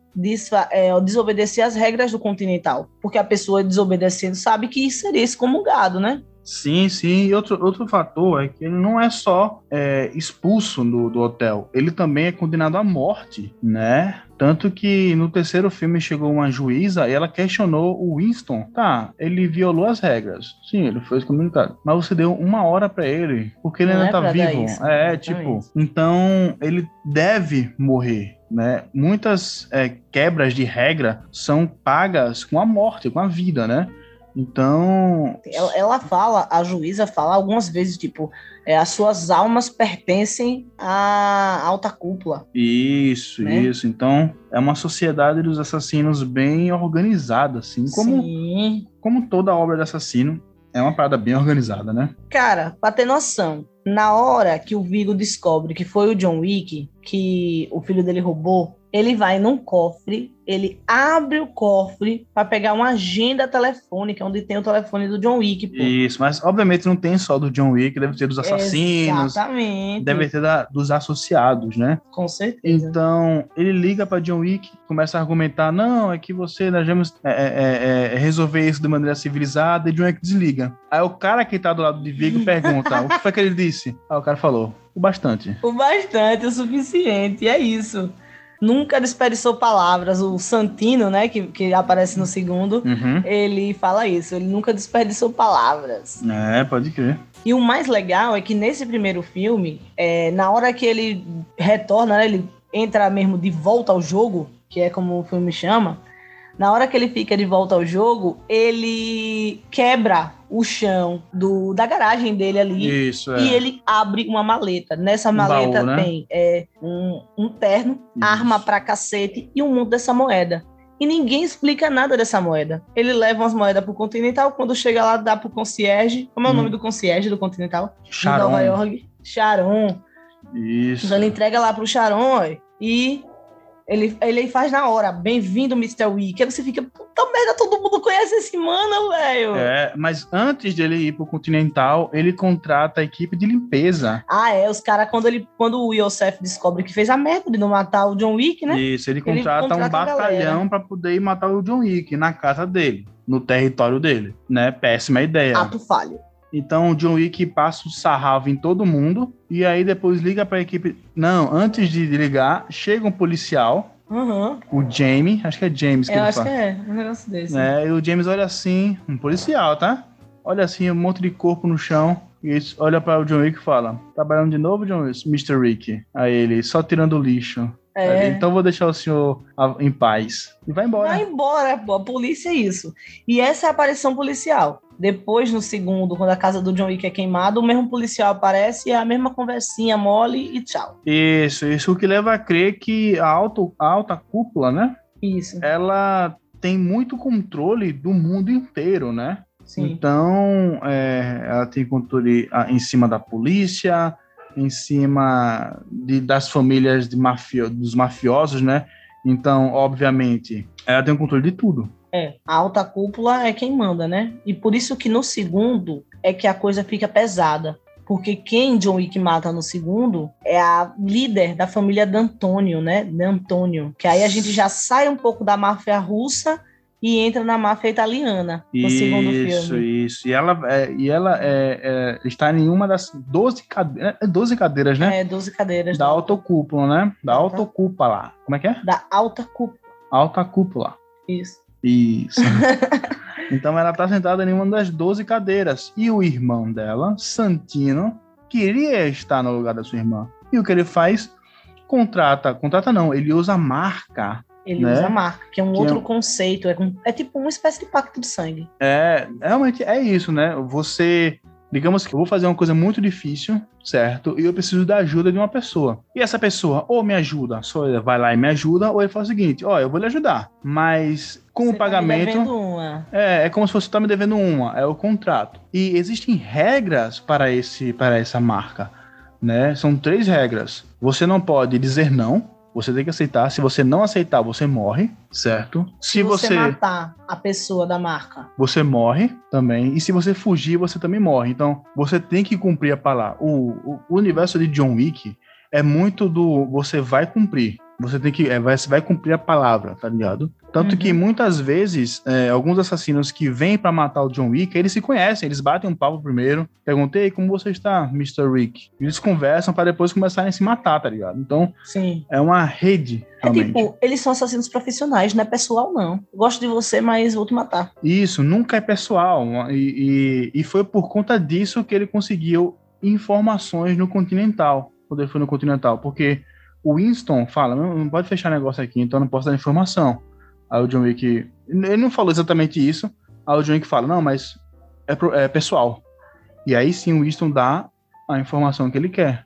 é, desobedecer as regras do Continental. Porque a pessoa desobedecendo sabe que seria excomungado, né? Sim, sim. E outro, outro fator é que ele não é só é, expulso do, do hotel, ele também é condenado à morte, né? Tanto que no terceiro filme chegou uma juíza e ela questionou o Winston. Tá, ele violou as regras. Sim, ele foi excomunicado. Mas você deu uma hora pra ele, porque ele Não ainda é tá vivo. isso, é, tipo. Então, ele deve morrer. Né? Muitas é, quebras de regra são pagas com a morte, com a vida, né? Então, Ela, ela fala, a juíza fala algumas vezes, tipo, é, as suas almas pertencem à alta cúpula. Isso, né? isso. Então, é uma sociedade dos assassinos bem organizada, assim, como, Sim. como toda obra de assassino. É uma parada bem organizada, né? Cara, pra ter noção, na hora que o Vigo descobre que foi o John Wick, que o filho dele roubou, ele vai num cofre, ele abre o cofre pra pegar uma agenda telefônica, onde tem o telefone do John Wick, pô. Isso, mas obviamente não tem só do John Wick, deve ter dos assassinos, Exatamente. deve ter da- dos associados, né? Com certeza. Então, ele liga pra John Wick, começa a argumentar: não, é que você, nós vamos é, é, é, resolver isso de maneira civilizada, e John Wick desliga. Aí o cara que tá do lado de Vigo pergunta: o que foi que ele disse? Aí o cara falou: o bastante. O bastante, o suficiente, e é isso. Nunca desperdiçou palavras. O Santino, né, que, que aparece no segundo, Uhum. ele fala isso. Ele nunca desperdiçou palavras. É, pode crer. E o mais legal é que nesse primeiro filme, é, na hora que ele retorna, né, ele entra mesmo de volta ao jogo, que é como o filme chama, na hora que ele fica de volta ao jogo, ele quebra o chão do, da garagem dele ali. Isso, é. E ele abre uma maleta. Nessa Um maleta baú, né? tem é, um, um terno, Isso. arma pra cacete e um monte dessa moeda. E ninguém explica nada dessa moeda. Ele leva umas moedas pro Continental, quando chega lá, dá pro concierge. Como é o Hum. nome do concierge do Continental? De Sharon. Nova York. Sharon. Isso. Então ele entrega lá pro Sharon ó, e ele, ele faz na hora. Bem-vindo, Mr. Wick. Aí você fica, puta merda, todo mundo conhece esse mano, velho. É, mas antes dele ir pro Continental, ele contrata a equipe de limpeza. Ah, é, os caras, quando, ele, quando o Yosef descobre que fez a merda de não matar o John Wick, né? Isso, ele contrata, contrata um batalhão para poder ir matar o John Wick na casa dele, no território dele, né? Péssima ideia. Ato falho. Então o John Wick passa o sarravo em todo mundo e aí depois liga para a equipe. Não, antes de ligar, chega um policial, Uhum. o Jamie, acho que é James que Eu ele acho fala. que é, um negócio desse. É, e o James olha assim, um policial, tá? Olha assim, um monte de corpo no chão. E ele olha para o John Wick e fala: Trabalhando de novo, John Wick? Mr. Rick. Aí ele, só tirando o lixo. É. então vou deixar o senhor em paz. E vai embora. Vai embora, pô, a polícia é isso. E essa é a aparição policial. Depois, no segundo, quando a casa do John Wick é queimada, o mesmo policial aparece e é a mesma conversinha mole e tchau. Isso, isso o que leva a crer que a, alto, a alta cúpula, né? Isso. Ela tem muito controle do mundo inteiro, né? Sim. Então, é, ela tem controle ah, em cima da polícia, em cima de, das famílias de mafio, dos mafiosos, né? Então, obviamente, ela tem o controle de tudo. É, a alta cúpula é quem manda, né? E por isso que no segundo é que a coisa fica pesada. Porque quem John Wick mata no segundo é a líder da família D'Antônio, né? D'Antônio. Que aí a gente já sai um pouco da máfia russa e entra na máfia italiana no segundo Isso, filme. isso. E ela, é, e ela é, é, está em uma das 12, cade é, 12 cadeiras, né? É, 12 cadeiras. da autocúpula, né? Da autocúpula. Como é que é? Da alta cúpula. Alta cúpula. Isso. Isso. então ela tá sentada em uma das 12 cadeiras. E o irmão dela, Santino, queria estar no lugar da sua irmã. E o que ele faz? Contrata, contrata não, ele usa a marca. Ele Né? usa a marca, que é um Que é outro um- conceito. É, é tipo uma espécie de pacto de sangue. É, realmente é isso, né? Você, digamos que eu vou fazer uma coisa muito difícil, certo? E eu preciso da ajuda de uma pessoa. E essa pessoa ou me ajuda, só ele vai lá e me ajuda, ou ele fala o seguinte: ó, eu vou lhe ajudar, mas com o Você tá me pagamento. devendo uma. É, é como se você tá me devendo uma, é o contrato. E existem regras para esse para essa marca, né? São três regras. Você não pode dizer não, você tem que aceitar. Se você não aceitar, você morre, certo? Se, Se você, você matar a pessoa da marca, você morre também. E se você fugir, você também morre. Então, você tem que cumprir a palavra. O, o, o universo de John Wick é muito do você vai cumprir. Você tem que. É, vai, você vai cumprir a palavra, tá ligado? Tanto Uhum. que muitas vezes, é, alguns assassinos que vêm pra matar o John Wick, eles se conhecem, eles batem um papo primeiro. Perguntei como você está, Mr. Rick. Eles conversam pra depois começarem a se matar, tá ligado? Então, sim. é uma rede, É realmente. tipo, eles são assassinos profissionais, não é pessoal, não. Gosto de você, mas vou te matar. Isso, nunca é pessoal. E, e, e foi por conta disso que ele conseguiu informações no Continental, quando ele foi no Continental, porque o Winston fala, não, não pode fechar negócio aqui, então não posso dar informação. Aí o John Wick, ele não falou exatamente isso, aí o John Wick fala, não, mas é, pro- é pessoal. E aí sim o Winston dá a informação que ele quer.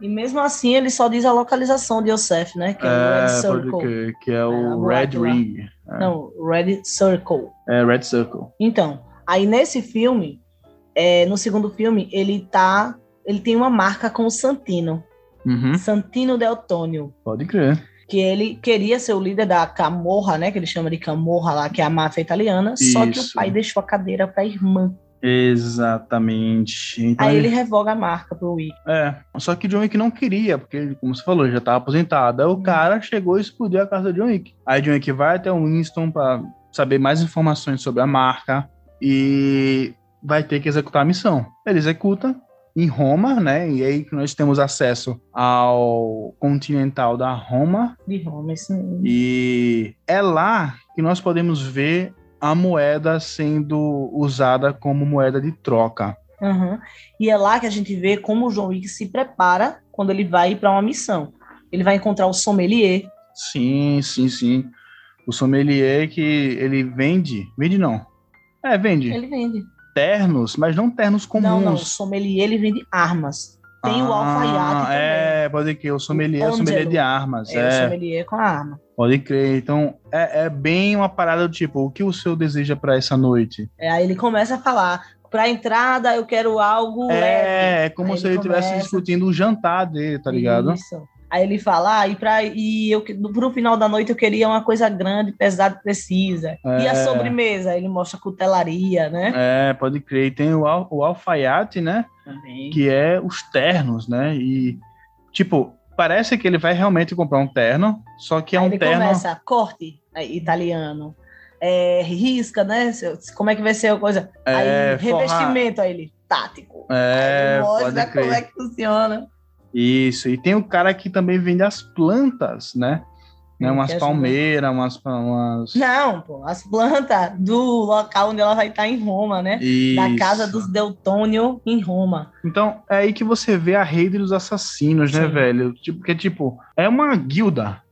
E mesmo assim, ele só diz a localização de Yosef, né? Que é, o Red É, Circle. crer, que é É, o a Red. Ring. É, Não, Red Circle. é Red Circle. Então, aí nesse filme, é, no segundo filme, ele tá. Ele tem uma marca com o Santino. Uhum, Santino Del Tonio. pode crer. que ele queria ser o líder da Camorra, né? Que ele chama de Camorra lá, que é a máfia italiana. Só que o Isso. pai deixou a cadeira para a irmã. Exatamente. Então Aí ele- ele revoga a marca pro Wick. É, só que o John Wick não queria, porque, como você falou, ele já estava aposentado. Aí o cara chegou e explodiu a casa do John Wick. Aí John Wick vai até o Winston para saber mais informações sobre a marca e vai ter que executar a missão. Ele executa em Roma, né? E aí que nós temos acesso ao Continental da Roma De Roma, isso mesmo. e é lá que nós podemos ver a moeda sendo usada como moeda de troca. Aham. E é lá que a gente vê como o John Wick se prepara quando ele vai para uma missão. Ele vai encontrar o sommelier. Sim, sim, sim. O sommelier que ele vende, vende não. É, vende Ele vende. Ternos, mas não ternos comuns. Não, não. O sommelier ele vende armas. tem o alfaiate também. É, pode crer, o sommelier, o sommelier de armas. É, o É, sommelier com a arma. pode crer. Então, é, é bem uma parada do tipo, o que o senhor deseja pra essa noite? É, aí ele começa a falar, pra entrada eu quero algo leve. É, é como Aí se ele ele estivesse começa- discutindo o jantar dele, tá ligado? Isso. Aí ele fala, ah, e, pra, e eu, que- pro final da noite eu queria uma coisa grande, pesada, precisa. E a É. sobremesa? Ele mostra cutelaria, né? É, pode crer. E tem o, al- o alfaiate, né? Também. Que é os ternos, né? E, tipo, parece que ele vai realmente comprar um terno, só que é Aí um ele terno. começa, corte, aí, italiano. É, risca, né? Como é que vai ser a coisa? É, aí, forrar- revestimento, aí ele, tático. É, aí ele mostra pode crer. como é que funciona. Isso, e tem o cara que também vende as plantas, né? né? Hum, Umas palmeiras, umas. umas... Não, pô, as plantas do local onde ela vai estar em Roma, né? Da Isso. casa dos Deltônio em Roma. Então, é aí que você vê a rede dos assassinos, né, Sim. velho? Tipo, porque, tipo, é uma guilda,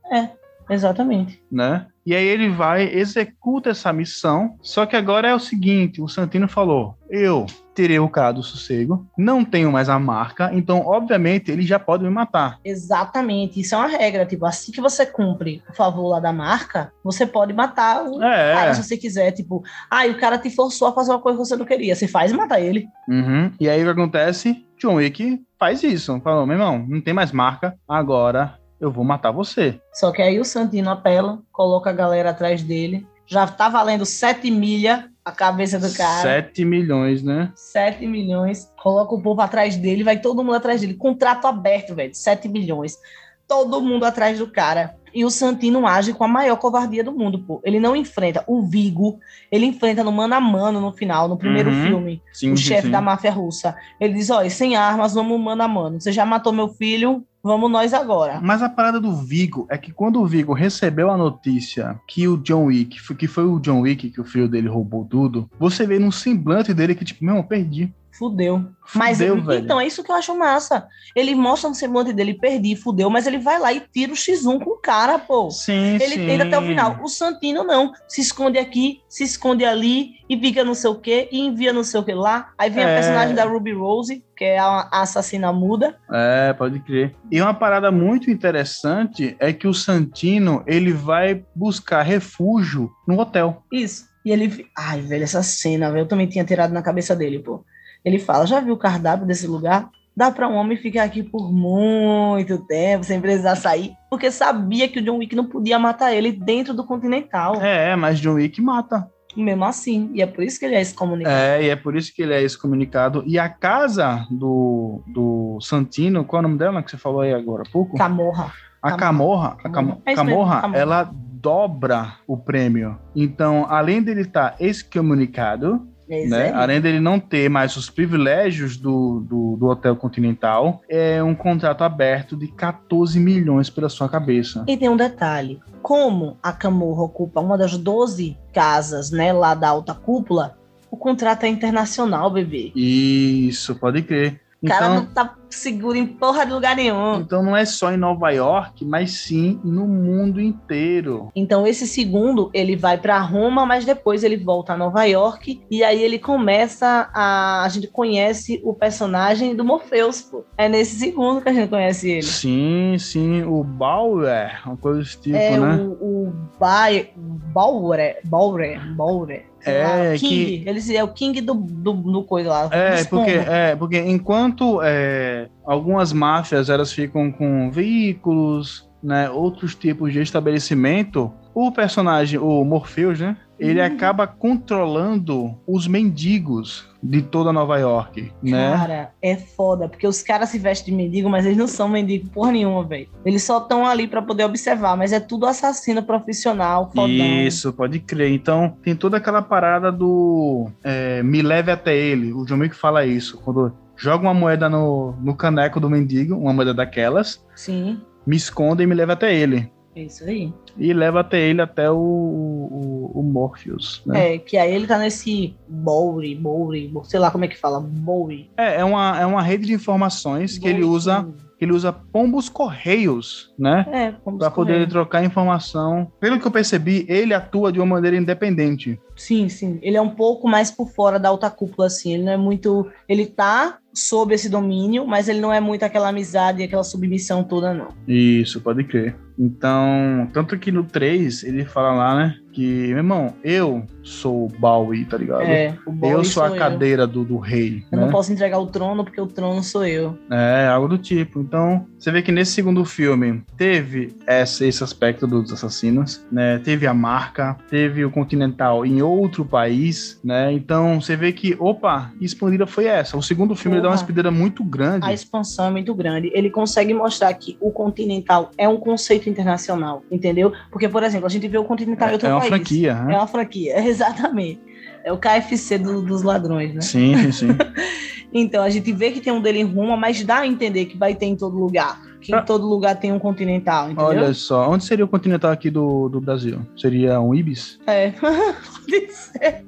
Exatamente. né? E aí ele vai, executa essa missão. Só que agora é o seguinte: o Santino falou, eu terei o cara do sossego, não tenho mais a marca, então, obviamente, ele já pode me matar. Exatamente. Isso é uma regra. Tipo, assim que você cumpre o favor lá da marca, você pode matar o É. cara se você quiser. Tipo, ah, o cara te forçou a fazer uma coisa que você não queria. Você faz e mata ele. Uhum. E aí o que acontece? John Wick faz isso. Falou, meu irmão, não tem mais marca, agora eu vou matar você. Só que aí o Santino apela, coloca a galera atrás dele. Já tá valendo 7 milha a cabeça do cara. 7 milhões, né? 7 milhões. Coloca o povo atrás dele, vai todo mundo atrás dele. Contrato aberto, velho. 7 milhões. Todo mundo atrás do cara. E o Santino age com a maior covardia do mundo, pô. Ele não enfrenta o Vigo, ele enfrenta no mano a mano no final, no primeiro Uhum. filme, Sim, o chefe da máfia russa. Ele diz: olha, sem armas, vamos mano a mano. Você já matou meu filho, vamos nós agora. Mas a parada do Vigo é que quando o Vigo recebeu a notícia que o John Wick, que foi o John Wick que o filho dele roubou tudo, você vê num semblante dele que, tipo, meu perdi. Fudeu. Mas Fudeu, velho. então é isso que eu acho massa. Ele mostra no semblante dele, perdi, fudeu, mas ele vai lá e tira o X1 com o cara, pô. Sim, Ele sim. tenta até o final. O Santino não. Se esconde aqui, se esconde ali e fica não sei o quê e envia não sei o que lá. Aí vem É. a personagem da Ruby Rose, que é a a assassina muda. É, pode crer. E uma parada muito interessante é que o Santino, ele vai buscar refúgio no hotel. Isso. E ele. Ai, velho, essa cena, velho, eu também tinha tirado na cabeça dele, pô. Ele fala: já viu o cardápio desse lugar? Dá pra um homem ficar aqui por muito tempo, sem precisar sair. Porque sabia que o John Wick não podia matar ele dentro do Continental. É, mas John Wick mata. Mesmo assim. E é por isso que ele é excomunicado. É, e é por isso que ele é excomunicado. E a casa do, do Santino, qual é o nome dela que você falou aí agora há pouco? Camorra. A Camorra, a Cam- É Camorra, Camorra. ela dobra o prêmio. Então, além dele estar excomunicado, É né, aí. além dele não ter mais os privilégios do, do, do Hotel Continental, é um contrato aberto de 14 milhões pela sua cabeça. E tem um detalhe: como a Camorra ocupa uma das 12 casas, né, lá da alta cúpula, o contrato é internacional, bebê. Isso, pode crer. O cara Então, não tá seguro em porra de lugar nenhum. então não é só em Nova York, mas sim no mundo inteiro. Então esse segundo, ele vai pra Roma, mas depois ele volta a Nova York e aí ele começa a a gente conhece o personagem do Morpheus, pô. É nesse segundo que a gente conhece ele. Sim, sim, o Bauer, uma coisa desse tipo, é né? o, o Bayer, Bauer, Bauer, Bauer. É, o que- King, ele é o King do, do, do coisa lá. É, porque, pombos. é, porque enquanto é, algumas máfias elas ficam com veículos, né, outros tipos de estabelecimento, o personagem, o Morpheus, né, ele Uhum. acaba controlando os mendigos de toda Nova York, né? Cara, é foda, porque os caras se vestem de mendigo, mas eles não são mendigo porra nenhuma, velho. Eles só estão ali pra poder observar, mas é tudo assassino profissional, fodão. Isso, pode crer. Então, tem toda aquela parada do é, me leve até ele. O John Wick fala isso. Quando joga uma moeda no, no caneco do mendigo, uma moeda daquelas, Sim, me esconda e me leve até ele. É isso aí. E leva até ele até o, o, o Morpheus, né? É, que aí ele tá nesse Bowery, Bowery, sei lá como é que fala, Bowery. É, é, uma, é uma rede de informações que ele usa, que ele usa pombos correios, né? É, vamos Para poder trocar informação. Pelo que eu percebi, ele atua de uma maneira independente. Sim, sim. Ele é um pouco mais por fora da alta cúpula, assim. Ele não é muito. Ele tá sob esse domínio, mas ele não é muito aquela amizade e aquela submissão toda, não. Isso, pode crer. Então, tanto que no 3 ele fala lá, né? Que, meu irmão, eu sou o Bowie, tá ligado? É, o Bowie eu sou a eu. cadeira do, do rei. Eu né? não posso entregar o trono porque o trono sou eu. É, algo do tipo. Então, você vê que nesse segundo filme teve esse, esse aspecto dos assassinos, né? Teve a marca, teve o Continental em outro país, né? Então, você vê que, opa, expandida foi essa? O segundo filme ele dá uma expandida muito grande. A expansão é muito grande. Ele consegue mostrar que o continental é um conceito internacional, entendeu? Porque, por exemplo, a gente vê o continental em outro é uma país. franquia, né? É uma franquia, exatamente. É o KFC do- dos ladrões, né? Sim, sim, sim. Então, a gente vê que tem um dele em Roma, mas dá a entender que vai ter em todo lugar. Que Ah. em todo lugar tem um continental, entendeu? Olha só, onde seria o Continental aqui do, do Brasil? Seria um Ibis? É, pode ser.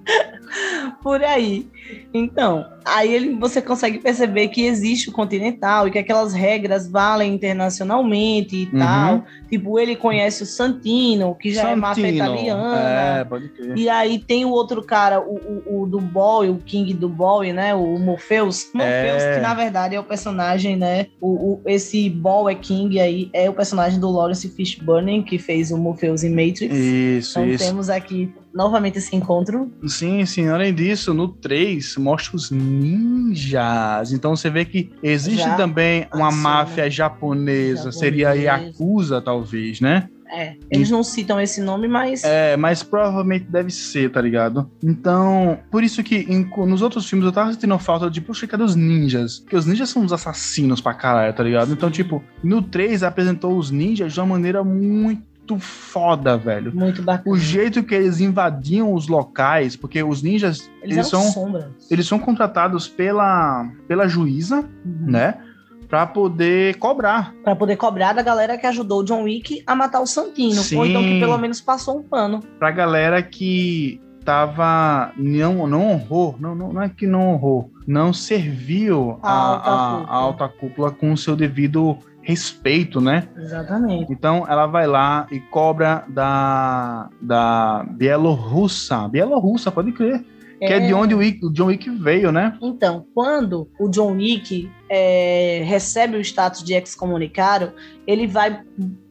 Por aí. Então, aí ele, você consegue perceber que existe o continental e que aquelas regras valem internacionalmente e Uhum. tal. Tipo, ele conhece o Santino, que já é máfia Santino. italiana. É, pode crer. E aí tem o outro cara, o, o, o do Boy, o King do Boy, né? O Morpheus. Morpheus, É. que na verdade é o personagem, né? O, o- esse Boy é King aí é o personagem do Lawrence Fishburne, que fez o Morpheus em Matrix. Isso, Então isso. temos aqui novamente esse encontro. Sim, sim. Além disso, no 3 mostra os ninjas. Então você vê que existe Já também uma adiciona. máfia japonesa, seria a Japonesa. Yakuza, talvez, né? É, eles não citam esse nome, mas É, mas provavelmente deve ser, tá ligado? Então, por isso que em- nos outros filmes eu tava sentindo falta de, poxa, cadê os ninjas? Porque os ninjas são uns assassinos pra caralho, tá ligado? Então, tipo, no 3 apresentou os ninjas de uma maneira muito foda, velho. muito bacana. O jeito que eles invadiam os locais, porque os ninjas, Eles, eles, são sombras. eles são contratados pela, pela juíza, Uhum. né? Pra poder cobrar. Pra poder cobrar da galera que ajudou o John Wick a matar o Santino. Sim. Ou então que pelo menos passou um pano. Pra galera que tava. Não, não honrou. Não, não, não é que não honrou. Não serviu A a, alta a- a alta cúpula com o seu devido respeito, né? Exatamente. Então ela vai lá e cobra da, da Bielorrussa. Bielorrussa, pode crer. Que é de onde o, Wick- o John Wick veio, né? Então, quando o John Wick é, recebe o status de excomunicado, ele vai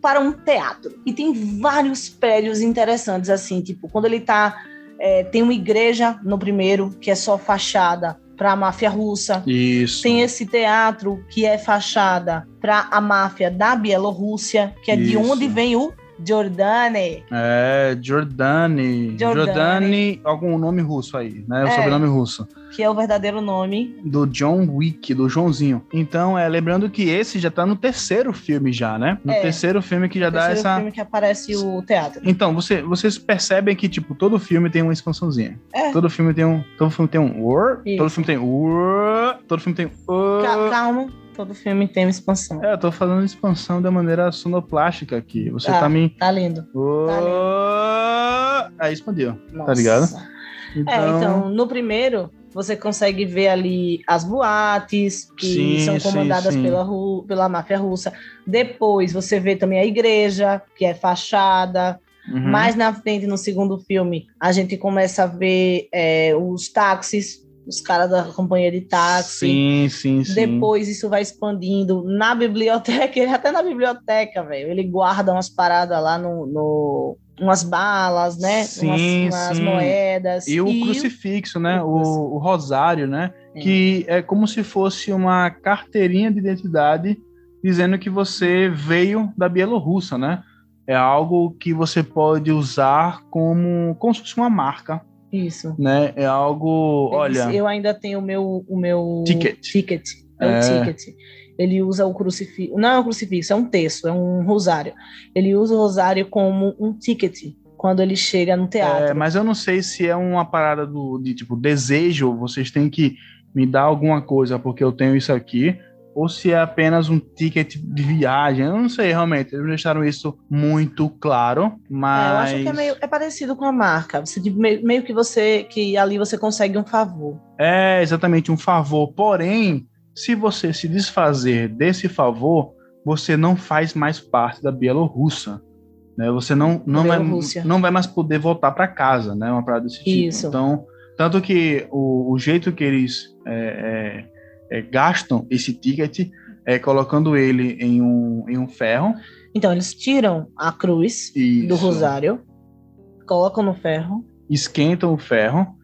para um teatro. E tem vários prédios interessantes, assim, tipo, quando ele tá. é, tem uma igreja no primeiro, que é só fachada para a máfia russa. Isso. Tem esse teatro que é fachada para a máfia da Bielorrússia, que é de Isso. onde vem o Giordani. É. Giordani. Giordani, algum nome russo aí, né? O É. sobrenome russo. que é o verdadeiro nome. Do John Wick, do Joãozinho. Então, é, lembrando que esse já tá no terceiro filme já, né? No É. terceiro filme que já dá terceiro essa... filme que aparece o teatro. Então, você, vocês percebem que, tipo, todo filme tem uma expansãozinha. É. Todo filme tem um... Todo filme tem um... Todo filme tem... War, todo filme tem... Ca- Calma, todo filme tem uma expansão. É, eu tô falando expansão da maneira sonoplástica aqui. Você Ah, tá me... Tá lindo. Uh, Aí expandiu. Nossa. ligado? É, então, no primeiro, você consegue ver ali as boates, que Sim, são sim, comandadas sim. Pela, ru- pela máfia russa. Depois, você vê também a igreja, que é fachada. Uhum. Mais na frente, no segundo filme, a gente começa a ver é, os táxis, os caras da companhia de táxi. Sim, sim, sim. Depois isso vai expandindo na biblioteca, ele até na biblioteca, velho. Ele guarda umas paradas lá no. no- umas balas, né? Sim, umas, umas sim. moedas. E o crucifixo, né? o O, o rosário, né? É. Que é como se fosse uma carteirinha de identidade dizendo que você veio da Bielorrússia, né? É algo que você pode usar como, como se fosse uma marca, Isso. né? É algo, olha, Eu ainda tenho o meu, o meu Ticket. ticket. É, É. o ticket. Ele usa o crucifixo. Não é um crucifixo, é um texto, é um rosário. Ele usa o rosário como um ticket quando ele chega no teatro. É, mas eu não sei se é uma parada do, de tipo desejo, vocês têm que me dar alguma coisa porque eu tenho isso aqui, ou se é apenas um ticket de viagem. Eu não sei realmente. Eles deixaram isso muito claro, É, eu mas acho que é, meio, é parecido com a marca. Você, meio, meio que você que ali você consegue um favor. é exatamente um favor. Porém, se você se desfazer desse favor, você não faz mais parte da Bielorrússia. Né? Você não, não, vai, não vai mais poder voltar para casa, né? Uma parada desse tipo. Isso. Então, tanto que o, o jeito que eles é, é, é, gastam esse ticket é, colocando ele em um, em um ferro. Então, eles tiram a cruz Isso. do rosário, colocam no ferro. esquentam o ferro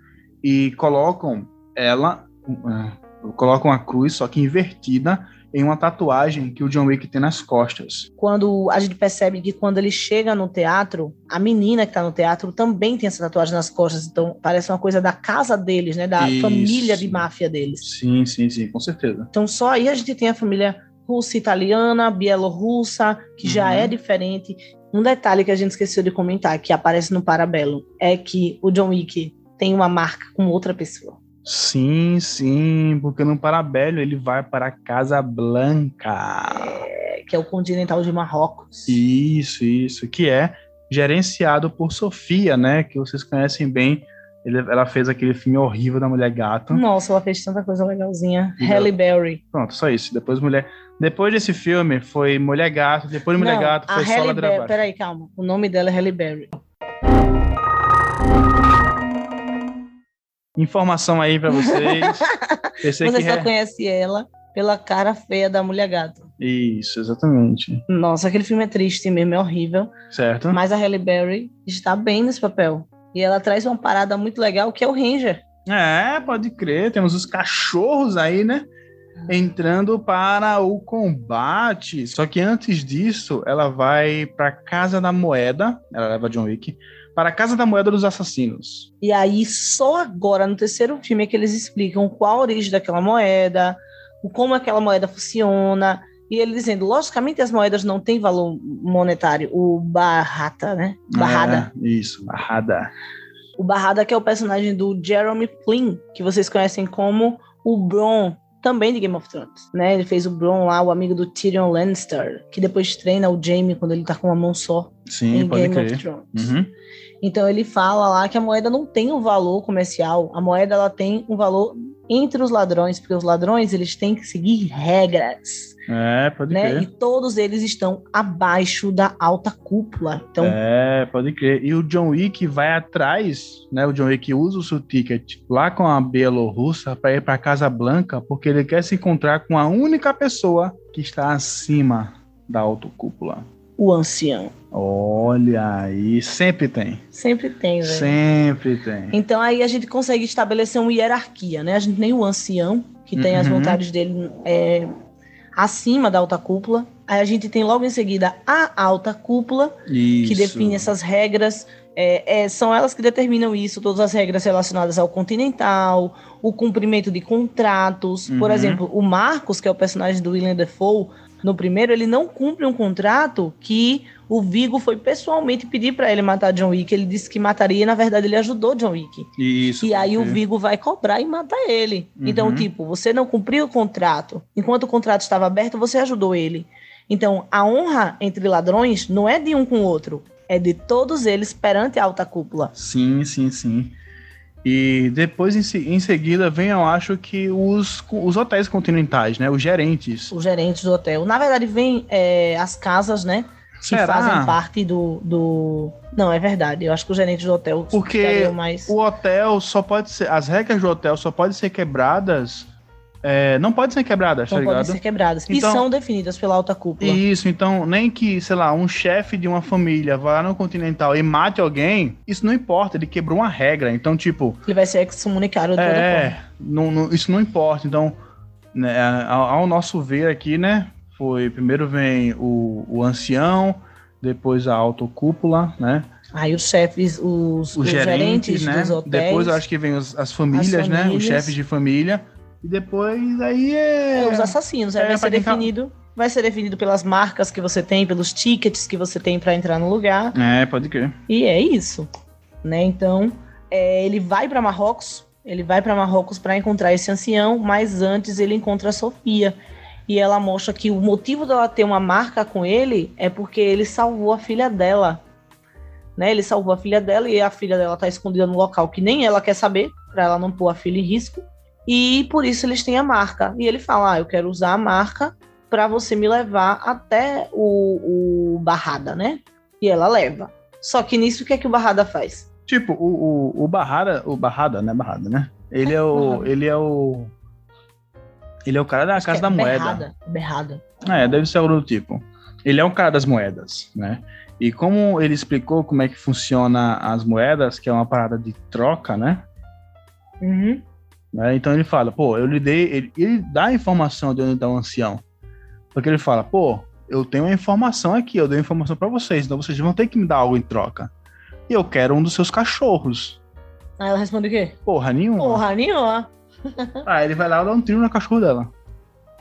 e colocam ela, uh, colocam a cruz, só que invertida, em uma tatuagem que o John Wick tem nas costas. Quando a gente percebe que quando ele chega no teatro, a menina que tá no teatro também tem essa tatuagem nas costas. Então, parece uma coisa da casa deles, né? Da Isso. família de máfia deles. Sim, sim, sim, com certeza. Então, só aí a gente tem a família russa, italiana, bielorrussa, que já Uhum. é diferente. Um detalhe que a gente esqueceu de comentar, que aparece no Parabellum, é que o John Wick tem uma marca com outra pessoa. Sim, sim, porque no Parabélio ele vai para Casablanca. é, que é o Continental de Marrocos. Isso, isso, que é gerenciado por Sofia, né? Que vocês conhecem bem. Ele- ela fez aquele filme horrível da Mulher Gato. Nossa, ela fez tanta coisa legalzinha. E Halle Berry. Pronto, só isso. Depois mulher. Depois desse filme foi Mulher Gato. Depois de Mulher Não, Gato a foi só Halle Berry. Peraí, calma. O nome dela é Halle Berry. Informação aí pra vocês. Você que só é... conhece ela pela cara feia da mulher gato. Isso, exatamente. Nossa, aquele filme é triste mesmo, é horrível. Certo? Mas a Halle Berry está bem nesse papel. E ela traz uma parada muito legal, que é o Ranger. É, pode crer. Temos os cachorros aí, né? Entrando para o combate. Só que antes disso, ela vai para Casa da Moeda. Ela leva John Wick para a Casa da Moeda dos Assassinos. E aí, só agora, no terceiro filme, é que eles explicam qual a origem daquela moeda, como aquela moeda funciona. E ele dizendo, logicamente as moedas não têm valor monetário. O Barrata, né? Barrada. É, isso, Barrada. O Barrada que é o personagem do Jeremy Flynn, que vocês conhecem como o Bron, também de Game of Thrones, né? Ele fez o Bron lá, o amigo do Tyrion Lannister, que depois treina o Jaime quando ele tá com uma mão só Sim, em pode Game crer. of Thrones. Uhum. Então ele fala lá que a moeda não tem um valor comercial, a moeda ela tem um valor entre os ladrões, porque os ladrões eles têm que seguir regras, É, pode né? crer. E todos eles estão abaixo da alta cúpula. Então É, pode crer. E o John Wick vai atrás, né? O John Wick usa o seu ticket lá com a Bielorrussa para ir para Casa Blanca, porque ele quer se encontrar com a única pessoa que está acima da autocúpula. o ancião Olha aí, sempre tem. sempre tem, velho. Sempre tem. Então aí a gente consegue estabelecer uma hierarquia, né? A gente tem o ancião, que tem as Uhum. vontades dele é, acima da alta cúpula. Aí a gente tem logo em seguida a alta cúpula, Isso. que define essas regras. É, é, são elas que determinam isso, todas as regras relacionadas ao continental, o cumprimento de contratos. Por Uhum. exemplo, o Marcos, que é o personagem do William Defoe, no primeiro, ele não cumpre um contrato que o Vigo foi pessoalmente pedir para ele matar John Wick. Ele disse que mataria e, na verdade, ele ajudou John Wick. Isso. E aí o pode crer. Vigo vai cobrar e mata ele. Então, Uhum. tipo, você não cumpriu o contrato. Enquanto o contrato estava aberto, você ajudou ele. Então, a honra entre ladrões não é de um com o outro, é de todos eles perante a alta cúpula. Sim, sim, sim. E depois, em, em seguida, vem, eu acho que os, os hotéis continentais, né? Os gerentes. Os gerentes do hotel. Na verdade, vem é, as casas, né? Que Será? fazem parte do, do. Não, é verdade. Eu acho que os gerentes do hotel Porque mais. O hotel só pode ser. As regras do hotel só podem ser quebradas. É, não podem ser quebradas, não tá podem ligado? ser quebradas. e Então- são definidas pela alta cúpula. Isso, então, nem que, sei lá, um chefe de uma família vá lá no Continental e mate alguém, isso não importa, ele quebrou uma regra. Então, tipo, Ele vai ser excomunicado de é, não, não- isso não importa. Então, né, ao, ao nosso ver aqui, né, foi, primeiro vem o, o ancião, depois a autocúpula, né, Aí os chefes, os, os, os gerentes, né, dos hotéis. depois eu acho que vem os- as famílias, né, os famílias. chefes de família, e depois aí é... É, os assassinos. Aí É, vai ser tá- definido. Vai ser definido pelas marcas que você tem, pelos tickets que você tem para entrar no lugar. É, pode crer. E é isso. Né? Então, é, ele vai para Marrocos. Ele vai para Marrocos para encontrar esse ancião, mas antes ele encontra a Sofia. E ela mostra que o motivo dela ter uma marca com ele é porque ele salvou a filha dela. Né? Ele salvou a filha dela e a filha dela tá escondida no local que nem ela quer saber, para ela não pôr a filha em risco. E por isso eles têm a marca. E ele fala: ah, eu quero usar a marca para você me levar até o, o Barrada, né? E ela leva. Só que nisso, o que é que o Barrada faz? Tipo, o, o, o Barrada, o Barrada, né, Barrada, né, ele é o, Barrada. ele é o... Ele é o cara da Acho Casa que da é Moeda. Berrada, Berrada. É, deve ser algo do tipo. Ele é o cara das moedas, né? E como ele explicou como é que funciona as moedas, que é uma parada de troca, né? Uhum. Né? Então ele fala, pô, eu lhe dei. Ele, ele dá a informação de onde está o ancião. Porque ele fala, pô, eu tenho uma informação aqui, eu dei a informação para vocês, então vocês vão ter que me dar algo em troca. E eu quero um dos seus cachorros. Aí ela responde o quê? Porra nenhuma. Porra nenhuma. Aí ele vai lá e dá um tiro no cachorro dela.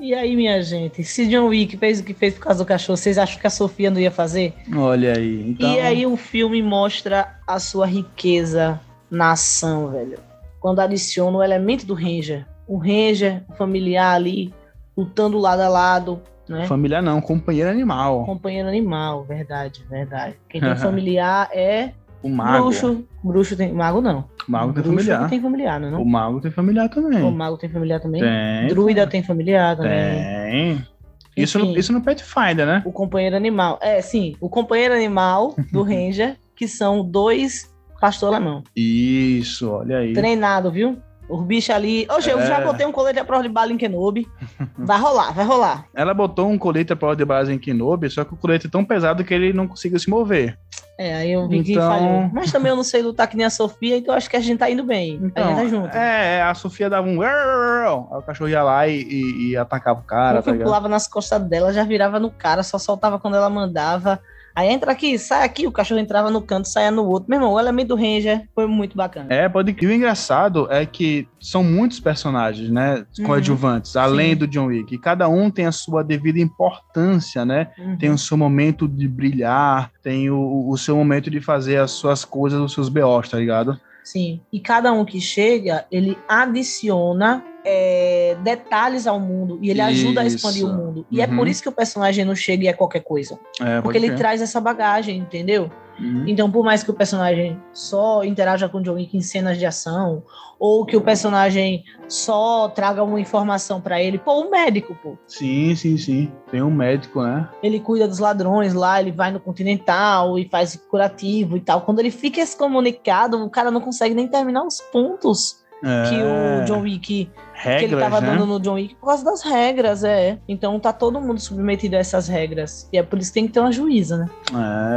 E aí, minha gente, se John Wick fez o que fez por causa do cachorro, vocês acham que a Sofia não ia fazer? Olha aí. Então, E aí o filme mostra a sua riqueza na ação, velho. Quando adiciona o elemento do Ranger. O Ranger, o familiar ali, lutando lado a lado, né? Familiar não, companheiro animal. Companheiro animal, verdade, verdade. Quem tem familiar é O mago. bruxo. Bruxo tem. Mago não. O mago tem familiar. tem familiar, não é? O Não? mago tem familiar também. O mago tem familiar também? Tem. Druida tem familiar também. Tem. Isso no, Enfim. isso no Pathfinder, né? O companheiro animal. É, sim, o companheiro animal do Ranger, que são dois pastor alemão. Isso, olha aí. Treinado, viu? Os bichos ali. Oxe, eu É. já botei um colete à prova de bala em Kenobi. Vai rolar, vai rolar. Ela botou um colete à prova de base em Kenobi, só que o colete é tão pesado que ele não conseguiu se mover. É, aí eu vi que Então- falhou. Mas também eu não sei lutar que nem a Sofia, então acho que a gente tá indo bem. a gente tá junto. é, a Sofia dava um. Aí o cachorro ia lá e, e- e atacava o cara, eu tá pulava nas costas dela, já virava no cara, só soltava quando ela mandava. Aí entra aqui, sai aqui, o cachorro entrava no canto, saia no outro. Meu irmão, o elemento do Ranger foi muito bacana. É, pode E o engraçado é que são muitos personagens, né? Uhum. Coadjuvantes, além Sim. do John Wick. E cada um tem a sua devida importância, né? Uhum. Tem o seu momento de brilhar, tem o, o seu momento de fazer as suas coisas, os seus BOs, tá ligado? Sim. E cada um que chega, ele adiciona é, detalhes ao mundo e ele ajuda a expandir Isso. o mundo. E é Uhum. por isso que o personagem não chega e é qualquer coisa. É, Porque ele traz essa bagagem, entendeu? Uhum. Então, por mais que o personagem só interaja com o John Wick em cenas de ação, ou que o personagem só traga uma informação pra ele, pô, o médico, pô. Sim, sim, sim. Tem um médico, né? Ele cuida dos ladrões lá, ele vai no Continental e faz curativo e tal. Quando ele fica excomunicado, o cara não consegue nem terminar os pontos É, que o John Wick regras, que ele tava né? dando no John Wick por causa das regras, é. Então tá todo mundo submetido a essas regras. E é por isso que tem que ter uma juíza, né?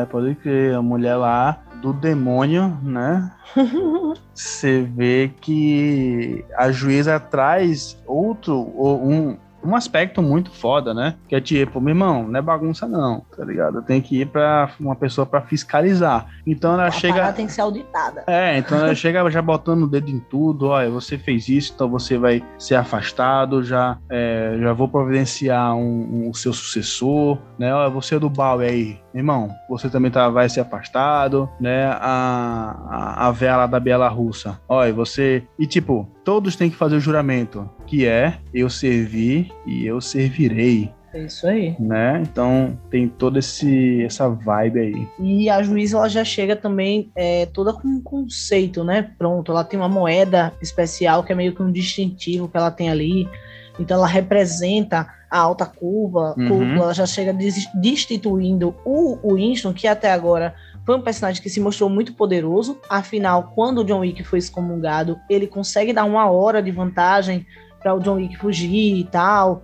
É, pode crer. A mulher lá do demônio, né? Você vê que a juíza traz outro, ou um, um aspecto muito foda, né? Que é tipo, meu irmão, não é bagunça não, tá ligado? Tem que ir pra uma pessoa pra fiscalizar. Então ela a chega. tem que ser auditada. É, então ela chega já botando o dedo em tudo, olha, você fez isso, então você vai ser afastado, já, é, já vou providenciar um, um- o seu sucessor, né? Olha, você é do Bauer aí, irmão, você também tá, vai ser afastado, né? A, a, a lá da Bela Russa, olha, você. E tipo, todos têm que fazer o juramento, que é eu servi e eu servirei, É isso aí. né? Então tem toda esse, essa vibe aí. E a juíza ela já chega também é, toda com um conceito, né? Pronto, ela tem uma moeda especial que é meio que um distintivo que ela tem ali. Então ela representa a alta curva, Uhum. curva ela já chega des- destituindo o Winston, que até agora foi um personagem que se mostrou muito poderoso. Afinal, quando o John Wick foi excomungado, ele consegue dar uma hora de vantagem para o John Wick fugir e tal.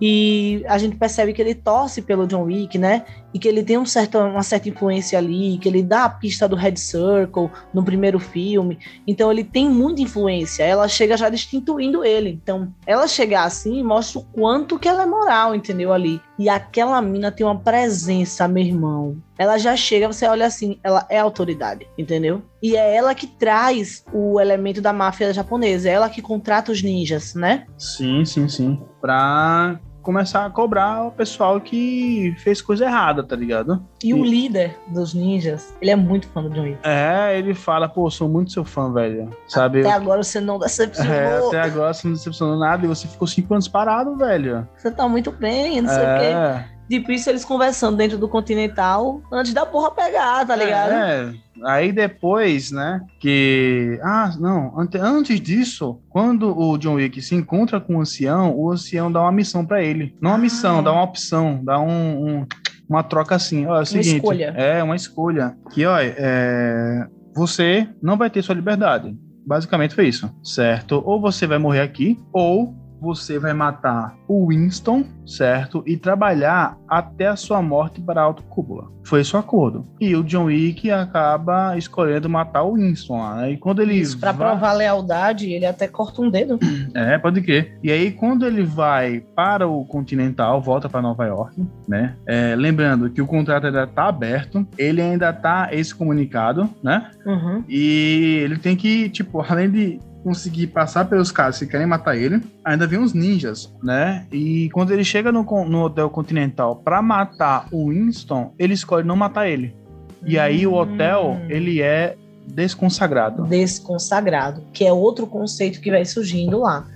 E a gente percebe que ele torce pelo John Wick, né? E que ele tem um certo, uma certa influência ali, que ele dá a pista do Red Circle no primeiro filme. Então ele tem muita influência. Ela chega já destituindo ele. Então, ela chegar assim mostra o quanto que ela é moral, entendeu? Ali. E aquela mina tem uma presença, meu irmão. Ela já chega, você olha assim, ela é autoridade, entendeu? E é ela que traz o elemento da máfia japonesa, é ela que contrata os ninjas, né? Sim, sim, sim. Pra começar a cobrar o pessoal que fez coisa errada, tá ligado? E o E- líder dos ninjas, ele é muito fã do John Wick. É, ele fala, pô, sou muito seu fã, velho. Sabe? Até agora você não decepcionou. É, até agora você não decepcionou nada e você ficou cinco anos parado, velho. Você tá muito bem, não sei o quê. É, Tipo isso, eles conversando dentro do Continental antes da porra pegar, tá ligado? É, aí depois, né, que... Ah, não, ante- antes disso, quando o John Wick se encontra com o ancião, o ancião dá uma missão pra ele. Não uma Ah. missão, dá uma opção, dá um... um- uma troca assim, ó, é o seguinte, escolha. é uma escolha, que, ó, é, você não vai ter sua liberdade, basicamente foi isso, certo? Ou você vai morrer aqui, ou você vai matar o Winston, certo? E trabalhar até a sua morte para a autocúpula. Foi esse o acordo. E o John Wick acaba escolhendo matar o Winston lá. Né? E quando ele. Isso, pra vai... provar lealdade, ele até corta um dedo. É, pode crer. E aí, quando ele vai para o Continental, volta para Nova York, né? É, lembrando que o contrato ainda tá aberto, ele ainda tá excomunicado, né? Uhum. E ele tem que, tipo, além de conseguir passar pelos caras que querem matar ele. Ainda vem uns ninjas, né? E quando ele chega no, no Hotel Continental para matar o Winston, ele escolhe não matar ele. E aí o hotel, hum. ele é desconsagrado. Desconsagrado, que é outro conceito que vai surgindo lá.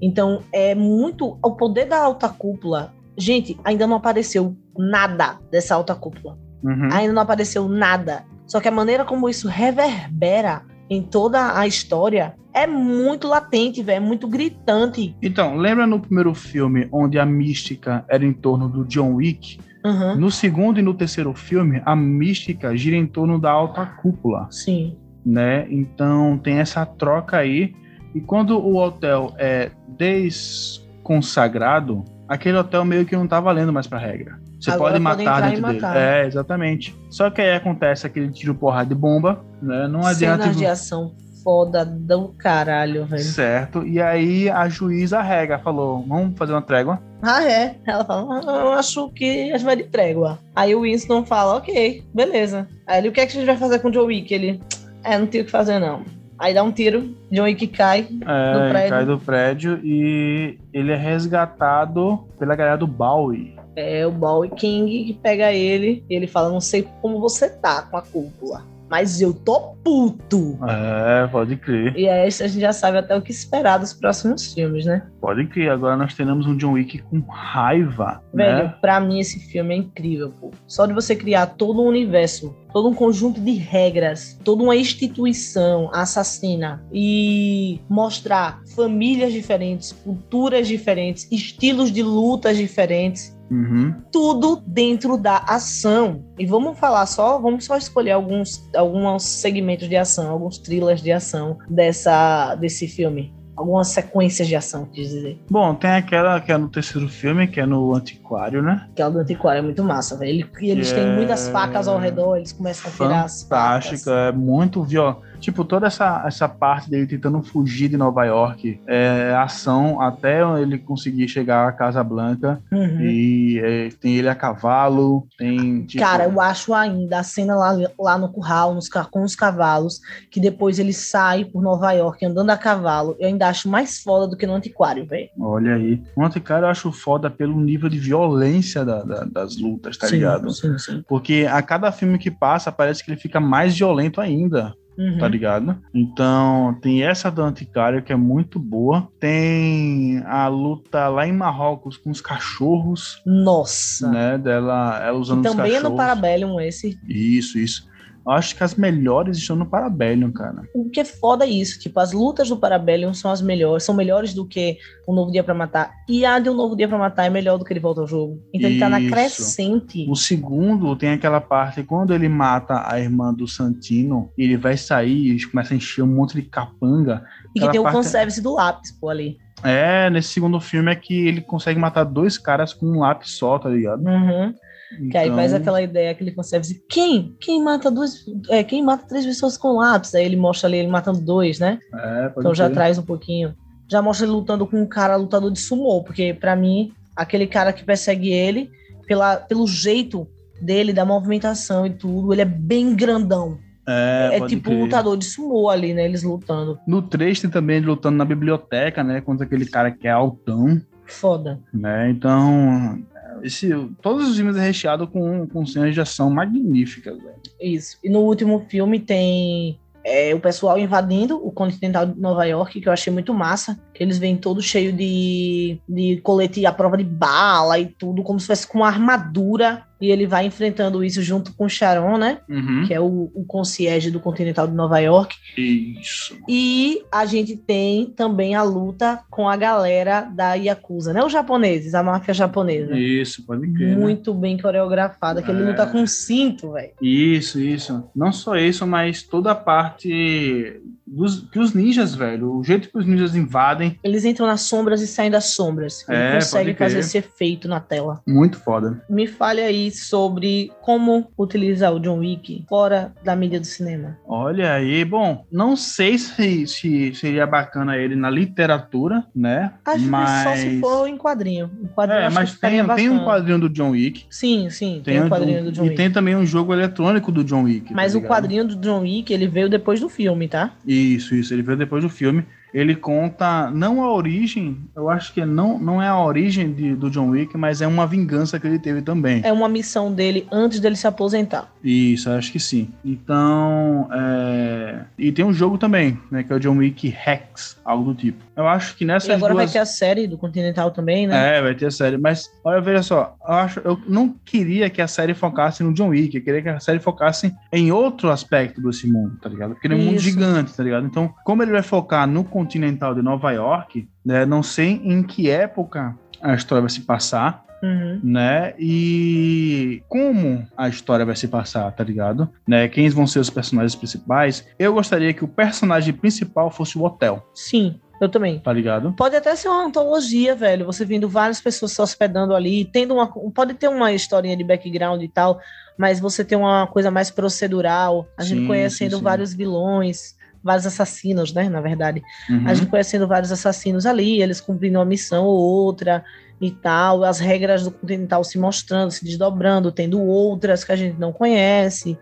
Então, é muito. O poder da alta cúpula. Gente, ainda não apareceu nada dessa alta cúpula. Uhum. Ainda não apareceu nada. Só que a maneira como isso reverbera em toda a história é muito latente, velho, é muito gritante. Então, lembra no primeiro filme onde a mística era em torno do John Wick? Uhum. No segundo e no terceiro filme, a mística gira em torno da alta cúpula. Sim. Né? Então tem essa troca aí. E quando o hotel é desconsagrado, aquele hotel meio que não tá valendo mais pra regra. Você Agora pode matar dentro dele. Matar. É, exatamente. Só que aí acontece aquele tiro porra de bomba, né? Não adianta. Cenas de ação foda do caralho, velho. Certo. E aí a juíza rega, falou: vamos fazer uma trégua. Ah, é? Ela fala: ah, eu acho que a gente vai de trégua. Aí o Winston fala: ok, beleza. Aí ele: o que, é que a gente vai fazer com o Joe Wick? Ele: é, não tem o que fazer não. Aí dá um tiro, John Wick cai é, do prédio. cai do prédio e ele é resgatado pela galera do Bowie. É o Bowie King que pega ele e ele fala: Não sei como você tá com a cúpula, mas eu tô puto. É, pode crer. E aí a gente já sabe até o que esperar dos próximos filmes, né? Pode crer. Agora nós teremos um John Wick com raiva. Velho, né? pra mim esse filme é incrível, pô. Só de você criar todo um universo, todo um conjunto de regras, toda uma instituição assassina e mostrar famílias diferentes, culturas diferentes, estilos de lutas diferentes Uhum. Tudo dentro da ação. E vamos falar só, vamos só escolher alguns, alguns segmentos de ação, alguns thrillers de ação dessa, desse filme algumas sequências de ação, quis dizer. Bom, tem aquela que é no terceiro filme, que é no Antiquário, né? Aquela do Antiquário é muito massa, velho. E eles têm muitas facas ao redor, eles começam a tirar as facas. Fantástica, é muito violento Tipo, toda essa, essa parte dele tentando fugir de Nova York, é ação até ele conseguir chegar à Casa Blanca. Uhum. E é, tem ele a cavalo, tem. Tipo... Cara, eu acho ainda a cena lá, lá no curral, nos, com os cavalos, que depois ele sai por Nova York andando a cavalo. Eu ainda acho mais foda do que no Antiquário, velho. Olha aí. O Antiquário eu acho foda pelo nível de violência da, da, das lutas, tá sim, ligado? Sim, sim. Porque a cada filme que passa, parece que ele fica mais violento ainda uhum. tá ligado? Então, tem essa do Anticário que é muito boa. Tem a luta lá em Marrocos com os cachorros. Nossa! Né, dela, ela usando e também é no Parabellum esse. Isso, isso. Eu acho que as melhores estão no Parabellum, cara. O que é foda é isso, tipo, as lutas do Parabellum são as melhores, são melhores do que o Novo Dia para Matar. E a de Um Novo Dia para Matar é melhor do que ele volta ao jogo. Então isso. ele tá na crescente. O segundo tem aquela parte quando ele mata a irmã do Santino, ele vai sair e começa a encher um monte de capanga. E que tem o parte... fanservice do lápis, pô, ali. É, nesse segundo filme é que ele consegue matar dois caras com um lápis só, tá ligado? Uhum. Então... Que aí faz então aquela ideia, aquele conceito de quem? Quem mata duas. É, quem mata três pessoas com lápis? Aí ele mostra ali ele matando dois, né? É, então já traz um pouquinho. Já mostra ele lutando com um cara lutador de sumô, porque para mim, aquele cara que persegue ele, pela, pelo jeito dele, da movimentação e tudo, ele é bem grandão. É, é tipo um lutador de sumô ali, né? Eles lutando. No 3 tem também ele lutando na biblioteca, né? Contra aquele cara que é altão. Foda. Né? Então, esse, todos os filmes é recheado com, com cenas de ação magníficas, velho. Isso. E no último filme tem é, o pessoal invadindo o Continental de Nova York, que eu achei muito massa. Eles vêm todos cheio de, de colete à prova de bala e tudo, como se fosse com armadura e ele vai enfrentando isso junto com o Sharon, né? Uhum. Que é o, o concierge do Continental de Nova York. Isso. E a gente tem também a luta com a galera da Yakuza, né? Os japoneses, a máfia japonesa. Isso, pode crer. Né? Muito né? bem coreografada, que ele luta com cinto, velho. Isso, isso. Não só isso, mas toda a parte dos, que os ninjas, velho, o jeito que os ninjas invadem, Eles entram nas sombras e saem das sombras. Ele É, consegue fazer esse efeito na tela. muito foda. Me fale aí sobre como utilizar o John Wick fora da mídia do cinema. Olha aí, bom, não sei se, se seria bacana ele na literatura, né? Acho mas... que só se for em quadrinho. Em quadrinho É, mas tem, tem um quadrinho do John Wick. Sim, sim, tem, Tem um um- quadrinho do John e Wick. tem também um jogo eletrônico do John Wick. tá Mas o ligado? quadrinho do John Wick, ele veio depois do filme, tá? Isso, isso. Ele veio depois do filme. Ele conta não a origem, eu acho que não, não é a origem de- do John Wick, mas é uma vingança que ele teve também. É uma missão dele antes dele se aposentar. Isso, acho que sim. Então, é... e tem um jogo também, né, que é o John Wick Rex, algo do tipo. Eu acho que nessas e agora duas... vai ter a série do Continental também, né? É, vai ter a série. Mas, olha, veja só, eu, acho, eu não queria que a série focasse no John Wick, eu queria que a série focasse em outro aspecto desse mundo, tá ligado? Porque ele é um mundo gigante, tá ligado? Então, como ele vai focar no Continental de Nova York, né, não sei em que época a história vai se passar, Uhum. né? E como a história vai se passar, tá ligado? Né? Quem vão ser os personagens principais? Eu gostaria que o personagem principal fosse o hotel, Sim, eu também. tá ligado? Pode até ser uma antologia, velho. Você vendo várias pessoas se hospedando ali, tendo uma. Pode ter uma historinha de background e tal, mas você tem uma coisa mais procedural, a gente Sim, conhecendo sim, sim. vários vilões, vários assassinos, né? Na verdade. Uhum. A gente conhecendo vários assassinos ali, eles cumprindo uma missão ou outra e tal, as regras do Continental se mostrando, se desdobrando, tendo outras que a gente não conhece.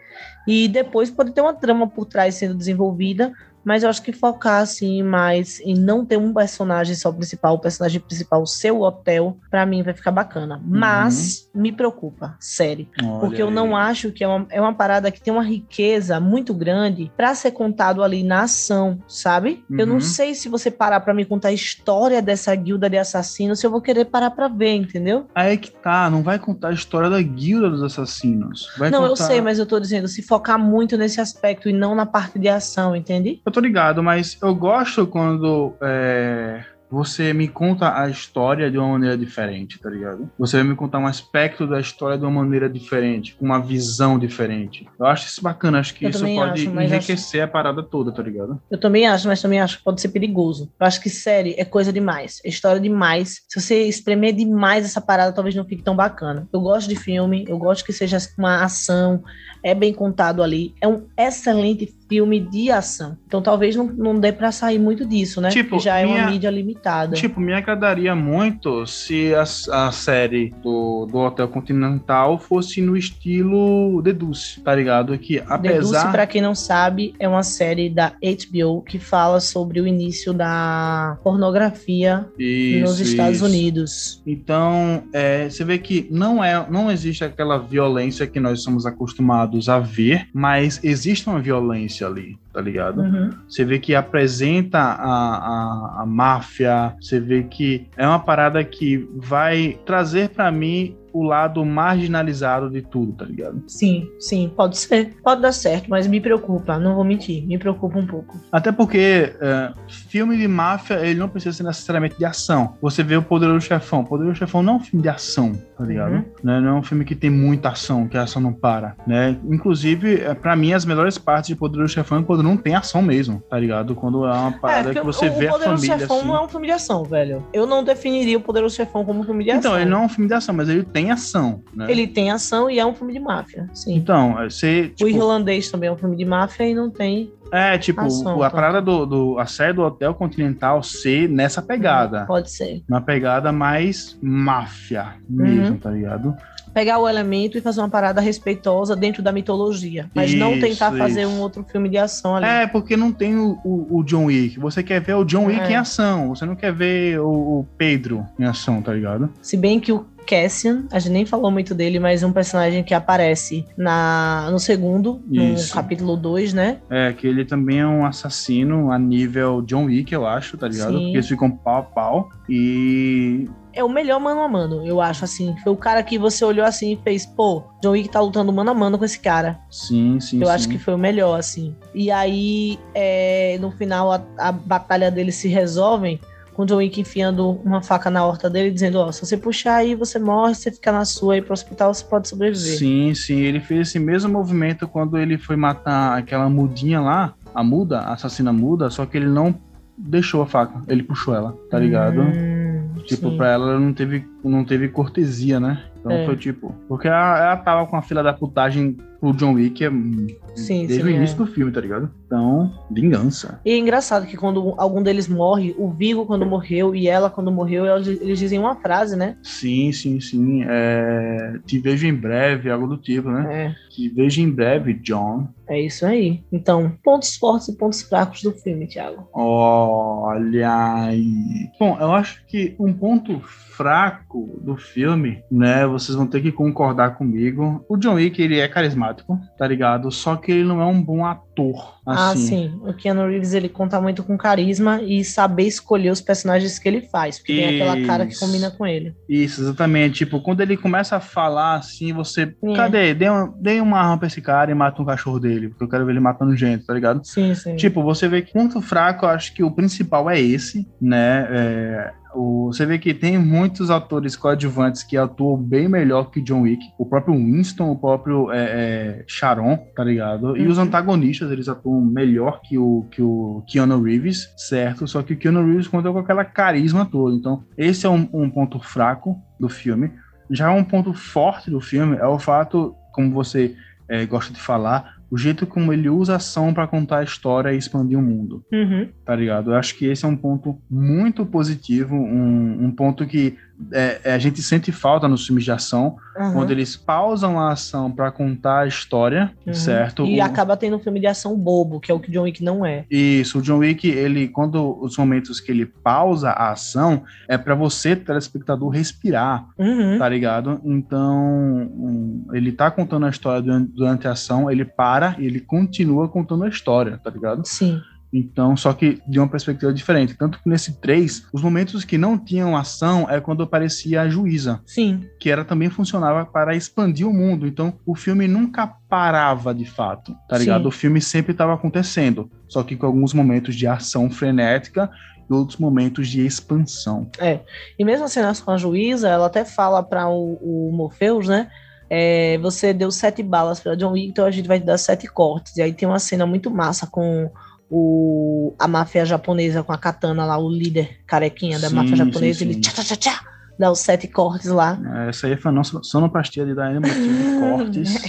E depois pode ter uma trama por trás sendo desenvolvida, mas eu acho que focar assim mais em não ter um personagem só principal, o personagem principal ser o hotel, pra mim vai ficar bacana. Mas me preocupa, sério. Olha Porque eu não aí. acho que é uma, é uma parada que tem uma riqueza muito grande pra ser contado ali na ação, sabe? Eu Uhum. não sei se você parar pra me contar a história dessa guilda de assassinos, se eu vou querer parar pra ver, entendeu? Aí que tá, não vai contar a história da guilda dos assassinos. Vai não, eu contar- sei, mas eu tô dizendo, se focar muito nesse aspecto e não na parte de ação, entende? Eu tô ligado, mas eu gosto quando é, você me conta a história de uma maneira diferente, tá ligado? Você vai me contar um aspecto da história de uma maneira diferente, com uma visão diferente. Eu acho isso bacana, acho que Eu isso pode acho, enriquecer a parada toda, tá ligado? Eu também acho, mas também acho que pode ser perigoso. Eu acho que série é coisa demais, é história demais. Se você espremer demais essa parada, talvez não fique tão bacana. Eu gosto de filme, eu gosto que seja uma ação, é bem contado ali. É um excelente filme de ação. Então talvez não, não dê pra sair muito disso, né? Tipo, Porque já é minha- uma mídia limitada. Tipo, me agradaria muito se a, a série do, do Hotel Continental fosse no estilo Deduce, tá ligado? Que Deduce, apesar... pra quem não sabe, é uma série da HBO que fala sobre o início da pornografia nos Isso, Estados isso. Unidos. Então, é, você vê que não é, não existe aquela violência que nós somos acostumados a ver, mas existe uma violência ali, tá ligado? Uhum. Você vê que apresenta a, a, a máfia, você vê que é uma parada que vai trazer pra mim o lado marginalizado de tudo, tá ligado? Sim, sim, pode ser. Pode dar certo, mas me preocupa, não vou mentir, me preocupa um pouco. Até porque é, filme de máfia, ele não precisa ser necessariamente de ação. Você vê o Poderoso Chefão. Poderoso Chefão não é um filme de ação, tá ligado? Uhum. Né? Não é um filme que tem muita ação, que a ação não para, né? Inclusive, é, pra mim, as melhores partes de Poderoso Chefão é quando não tem ação mesmo, tá ligado? Quando é uma parada que porque você o, vê o a Poderoso família Chefão assim. não é um filme de ação, velho. Eu não definiria o Poderoso Chefão como um filme de Então, ação. ele não é um filme de ação, mas ele tem ação, né? Ele tem ação e é um filme de máfia, sim. Então, é, você, o tipo, Irlandês também é um filme de máfia e não tem é, tipo, ação, a tá. parada do, do, a série do Hotel Continental ser nessa pegada. Pode ser. Uma pegada mais máfia mesmo, Uhum. tá ligado? Pegar o elemento e fazer uma parada respeitosa dentro da mitologia. Mas não Isso, tentar fazer isso. um outro filme de ação ali. É, porque não tem o, o, o John Wick. Você quer ver o John Wick É. em ação. Você não quer ver o, o Pedro em ação, tá ligado? Se bem que o Cassian, a gente nem falou muito dele, mas é um personagem que aparece na, no segundo, Isso. no capítulo 2, né? É, que ele também é um assassino a nível John Wick, eu acho, tá ligado? Sim. Porque eles ficam pau a pau. E. É o melhor mano a mano, eu acho, assim. Foi o cara que você olhou assim e fez, pô, John Wick tá lutando mano a mano com esse cara. Sim, sim. Eu sim. acho que foi o melhor, assim. E aí, é, no final, a, a batalha deles se resolvem com o John Wick enfiando uma faca na horta dele, dizendo, ó, se você puxar aí, você morre, se você ficar na sua e ir pro hospital, você pode sobreviver. Sim, sim. Ele fez esse mesmo movimento quando ele foi matar aquela mudinha lá. a muda, a assassina muda, só que ele não deixou a faca, ele puxou ela, tá ligado? Hum, tipo, sim. pra ela ela não teve, não teve cortesia, né? Então É. foi tipo. Porque ela, ela tava com a fila da putagem pro John Wick é, Sim, desde sim, o é. início do filme, tá ligado? Então, vingança. E é engraçado que quando algum deles morre, o Vigo quando morreu e ela quando morreu, eles dizem uma frase, né? Sim, sim, sim. É, Te vejo em breve, algo do tipo, né? É, Te vejo em breve, John. é isso aí. Então, pontos fortes e pontos fracos do filme, Thiago. Olha aí. Bom, eu acho que um ponto fraco do filme, né? Vocês vão ter que concordar comigo. O John Wick, ele é carismático, tá ligado? Só que ele não é um bom ator. Ah, Assim. sim. O Keanu Reeves, ele conta muito com carisma e saber escolher os personagens que ele faz. Porque tem aquela cara que Isso. combina com ele. Isso, exatamente. Tipo, quando ele começa a falar assim, você. É. Cadê? Dê, uma- dê uma arma pra esse cara e mata um cachorro dele. Porque eu quero ver ele matando gente, tá ligado? Sim, sim. Tipo, você vê que ponto fraco, eu acho que o principal é esse, né? É, o- você vê que tem muitos atores coadjuvantes que atuam bem melhor que John Wick. O próprio Winston, o próprio é, é, Sharon, tá ligado? E Uhum. os antagonistas, eles atuam melhor que o, que o Keanu Reeves, certo? Só que o Keanu Reeves conta com aquela carisma toda. Então, esse é um, um ponto fraco do filme. Já um ponto forte do filme é o fato, como você é, gosta de falar, o jeito como ele usa a ação pra contar a história e expandir o mundo, Uhum. tá ligado? Eu acho que esse é um ponto muito positivo, um, um ponto que é, é, a gente sente falta nos filmes de ação, Aham. quando eles pausam a ação pra contar a história, Uhum. certo? E O- acaba tendo um filme de ação bobo, que é o que John Wick não é. Isso, o John Wick, ele, quando os momentos que ele pausa a ação, é pra você, telespectador, respirar, Uhum. tá ligado? Então, ele tá contando a história durante, durante a ação, ele para e ele continua contando a história, tá ligado? Sim. Então, só que de uma perspectiva diferente. Tanto que nesse 3, os momentos que não tinham ação é quando aparecia a juíza, Sim. que era também funcionava para expandir o mundo. Então, o filme nunca parava de fato, tá ligado? Sim. O filme sempre estava acontecendo, só que com alguns momentos de ação frenética e outros momentos de expansão. E mesmo as cenas com a juíza, ela até fala para o, o Morpheus, né? é, você deu sete balas para John Wick, então a gente vai te dar sete cortes. E aí tem uma cena muito massa com o, a máfia japonesa com a katana lá, o líder carequinha da Sim, máfia japonesa, sim, ele sim. tchá, tchá, tchá, tchá, dá os sete cortes lá. Essa aí foi a nossa sonoplastia de dar motivo de cortes.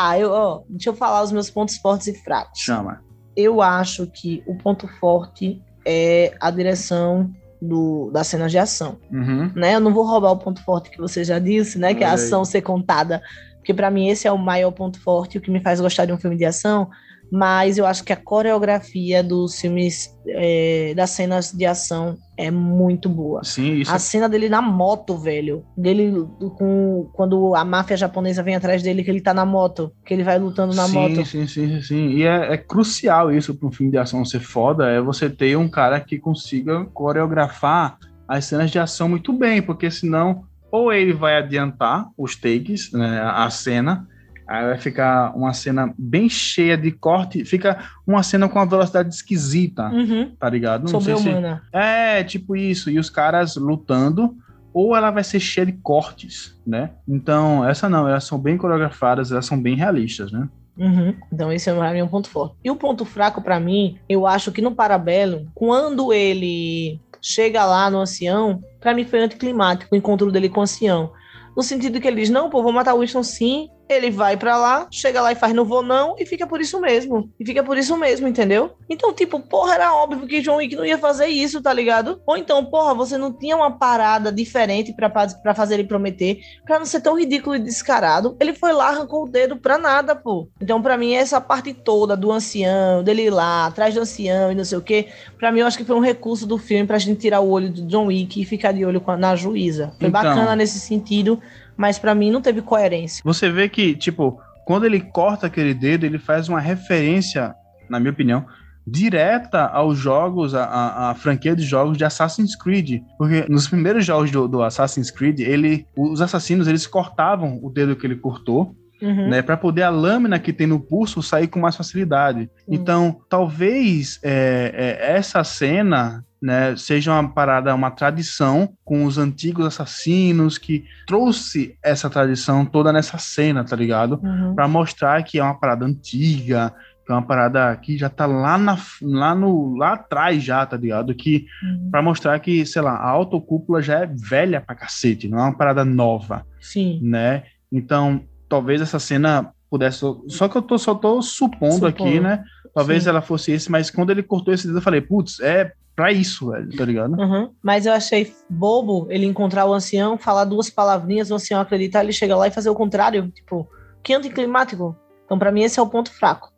Ah, eu, ó, deixa eu falar os meus pontos fortes e fracos. Chama. eu acho que o ponto forte é a direção do, das cenas de ação, Uhum. né? Eu não vou roubar o ponto forte que você já disse, né? Que é a ação ser contada, porque para mim esse é o maior ponto forte, o que me faz gostar de um filme de ação. Mas eu acho que a coreografia dos filmes, é, das cenas de ação é muito boa. Sim, isso A cena dele na moto, velho. Dele com quando a máfia japonesa vem atrás dele, que ele tá na moto, que ele vai lutando na sim, moto. Sim, sim, sim, sim. E é, é crucial isso para um filme de ação ser foda, é você ter um cara que consiga coreografar as cenas de ação muito bem, porque senão ou ele vai adiantar os takes, né, a cena, aí vai ficar uma cena bem cheia de corte, fica uma cena com uma velocidade esquisita, Uhum. tá ligado? Não sei se- é, tipo isso. E os caras lutando, ou ela vai ser cheia de cortes, né? Então, essa não, elas são bem coreografadas, elas são bem realistas, né? Uhum. Então esse é mim um ponto forte. E o ponto fraco pra mim, eu acho que no Parabellum, quando ele chega lá no ancião, pra mim foi anticlimático o encontro dele com o ancião. No sentido que ele diz, não, pô, vou matar o Winston sim. Ele vai pra lá, chega lá e faz não vou não, e fica por isso mesmo. E fica por isso mesmo, entendeu? Então, tipo, porra, era óbvio que John Wick não ia fazer isso, tá ligado? Ou então, porra, você não tinha uma parada diferente pra, pra fazer ele prometer, pra não ser tão ridículo e descarado. Ele foi lá, arrancou o dedo pra nada, pô. Então, pra mim, essa parte toda do ancião, dele ir lá, atrás do ancião e não sei o quê, pra mim, eu acho que foi um recurso do filme pra gente tirar o olho do John Wick e ficar de olho na juíza. Foi Então. bacana nesse sentido, mas pra mim não teve coerência. Você vê que, tipo, quando ele corta aquele dedo, ele faz uma referência, na minha opinião, direta aos jogos, a, a, a franquia de jogos de Assassin's Creed. Porque nos primeiros jogos do, do Assassin's Creed, ele, os assassinos, eles cortavam o dedo que ele cortou, Uhum. né, para poder a lâmina que tem no pulso sair com mais facilidade. Então, talvez é, é, essa cena né, seja uma parada, uma tradição com os antigos assassinos que trouxe essa tradição toda nessa cena, tá ligado? Uhum. Para mostrar que é uma parada antiga, Que é uma parada que já tá lá, na, lá, no, lá atrás já, tá ligado? Que Uhum. para mostrar que, sei lá, a autocúpula já é velha pra cacete, não é uma parada nova, Sim. né? Então, talvez essa cena pudesse. Só que eu tô, só tô supondo, Supondo. aqui, né? Talvez Sim. ela fosse esse, mas quando ele cortou esse dedo, eu falei, putz, é pra isso, velho, tá ligado? Uhum. Mas eu achei bobo ele encontrar o ancião, falar duas palavrinhas, o ancião acreditar, ele chega lá e fazer o contrário. Tipo, que anticlimático. Então, pra mim, esse é o ponto fraco.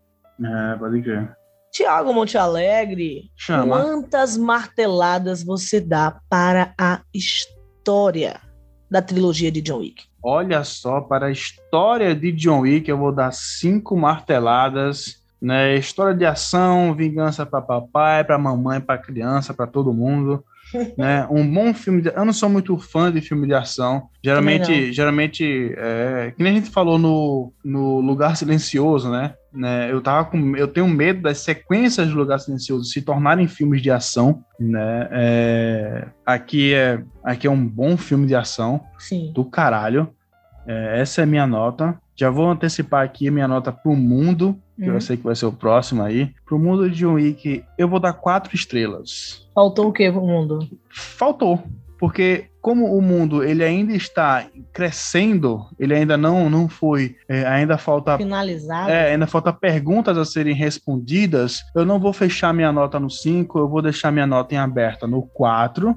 É, pode crer. Tiago Monte Alegre, Chama. quantas marteladas você dá para a história da trilogia de John Wick? Olha só, para a história de John Wick, eu vou dar cinco marteladas. Né? História de ação, vingança para papai, para mamãe, para criança, para todo mundo. Né? Um bom filme. De... Eu não sou muito fã de filme de ação. Geralmente, geralmente é... que nem a gente falou no, no Lugar Silencioso, né? né? Eu tava com, eu tenho medo das sequências do Lugar Silencioso se tornarem filmes de ação, né? É... Aqui é, aqui é um bom filme de ação Sim. do caralho. É, essa é a minha nota. Já vou antecipar aqui a minha nota pro mundo, que Uhum. eu sei que vai ser o próximo aí. Pro mundo de John Wick, eu vou dar quatro estrelas. Faltou o que pro mundo? Faltou, porque como o mundo ele ainda está crescendo, ele ainda não não foi, é, ainda falta Finalizado? é, ainda falta perguntas a serem respondidas. Eu não vou fechar minha nota no 5, eu vou deixar minha nota em aberta no 4,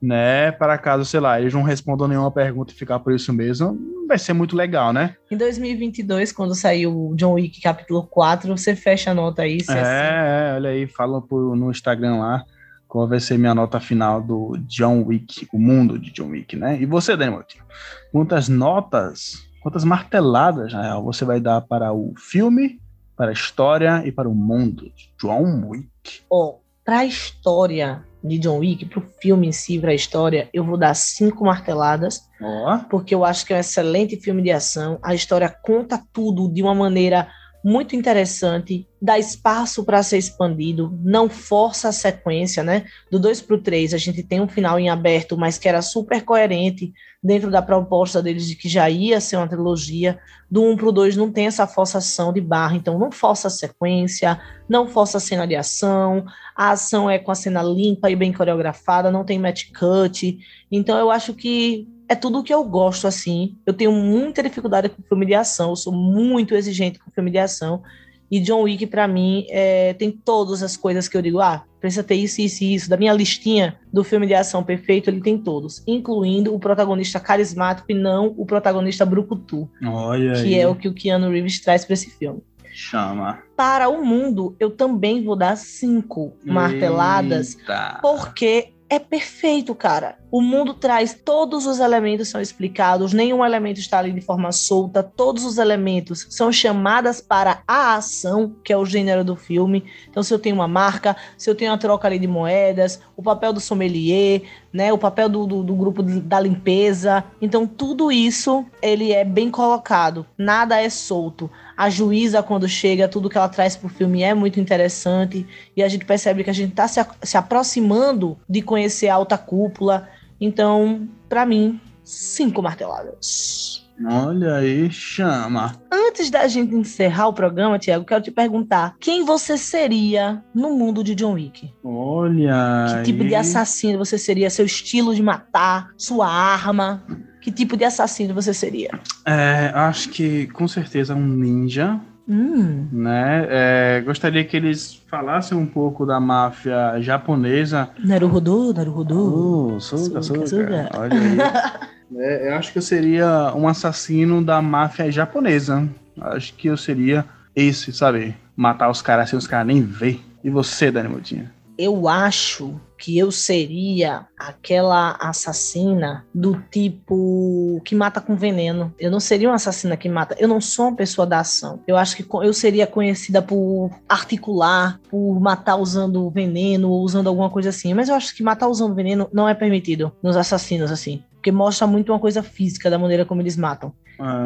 né? Para caso, sei lá, eles não respondam nenhuma pergunta e ficar por isso mesmo, vai ser muito legal, né? Em 2022, quando saiu o John Wick capítulo 4, você fecha a nota aí. É. É, é, olha aí, fala por, no Instagram lá qual vai ser minha nota final do John Wick, o mundo de John Wick, né? E você, Dani Moutinho? Quantas notas, quantas marteladas, na real, você vai dar para o filme, para a história e para o mundo de John Wick? Ó, pra história de John Wick, pro filme em si, pra história, eu vou dar cinco marteladas, Ó, porque eu acho que é um excelente filme de ação. A história conta tudo de uma maneira muito interessante, dá espaço para ser expandido, não força a sequência, né? Do 2 pro 3, a gente tem um final em aberto, mas que era super coerente dentro da proposta deles de que já ia ser uma trilogia. Do 1 pro 2 não tem essa forçação de barra, então não força a sequência, não força a cena de ação, a ação é com a cena limpa e bem coreografada, não tem match cut. Então eu acho que é tudo o que eu gosto, assim. Eu tenho muita dificuldade com filme de ação, eu sou muito exigente com filme de ação. E John Wick, pra mim, é, tem todas as coisas que eu digo, ah, precisa ter isso, isso e isso. Da minha listinha do filme de ação perfeito, ele tem todos, incluindo o protagonista carismático e não o protagonista brucutu, olha aí. que é o que o Keanu Reeves traz pra esse filme. Chama. Para o mundo, eu também vou dar cinco marteladas Eita. porque é perfeito, cara. O mundo traz todos os elementos são explicados, nenhum elemento está ali de forma solta, todos os elementos são chamadas para a ação, que é o gênero do filme. Então, se eu tenho uma marca, se eu tenho uma troca ali de moedas, o papel do sommelier, né, o papel do, do, do grupo da limpeza. Então, tudo isso ele é bem colocado, nada é solto. A juíza, quando chega, tudo que ela traz pro filme é muito interessante. E a gente percebe que a gente tá se, se aproximando de conhecer a alta cúpula. Então, pra mim, cinco marteladas. Olha aí, chama. Antes da gente encerrar o programa, Tiago, quero te perguntar: quem você seria no mundo de John Wick? Olha. Que tipo de aí. assassino você seria? Seu estilo de matar? Sua arma? Que tipo de assassino você seria? É, acho que com certeza um ninja, Hum, né? É, gostaria que eles falassem um pouco da máfia japonesa. Naruhodo, Naruhodo. Uh, suga, Suga, suga. Olha aí. É, eu acho que eu seria um assassino da máfia japonesa. Acho que eu seria esse, sabe? Matar os caras sem os caras nem ver. E você, Dani Moutinho? Eu acho que eu seria aquela assassina do tipo que mata com veneno. Eu não seria uma assassina que mata. Eu não sou uma pessoa da ação. Eu acho que eu seria conhecida por articular, por matar usando veneno ou usando alguma coisa assim. Mas eu acho que matar usando veneno não é permitido nos assassinos assim. Porque mostra muito uma coisa física da maneira como eles matam.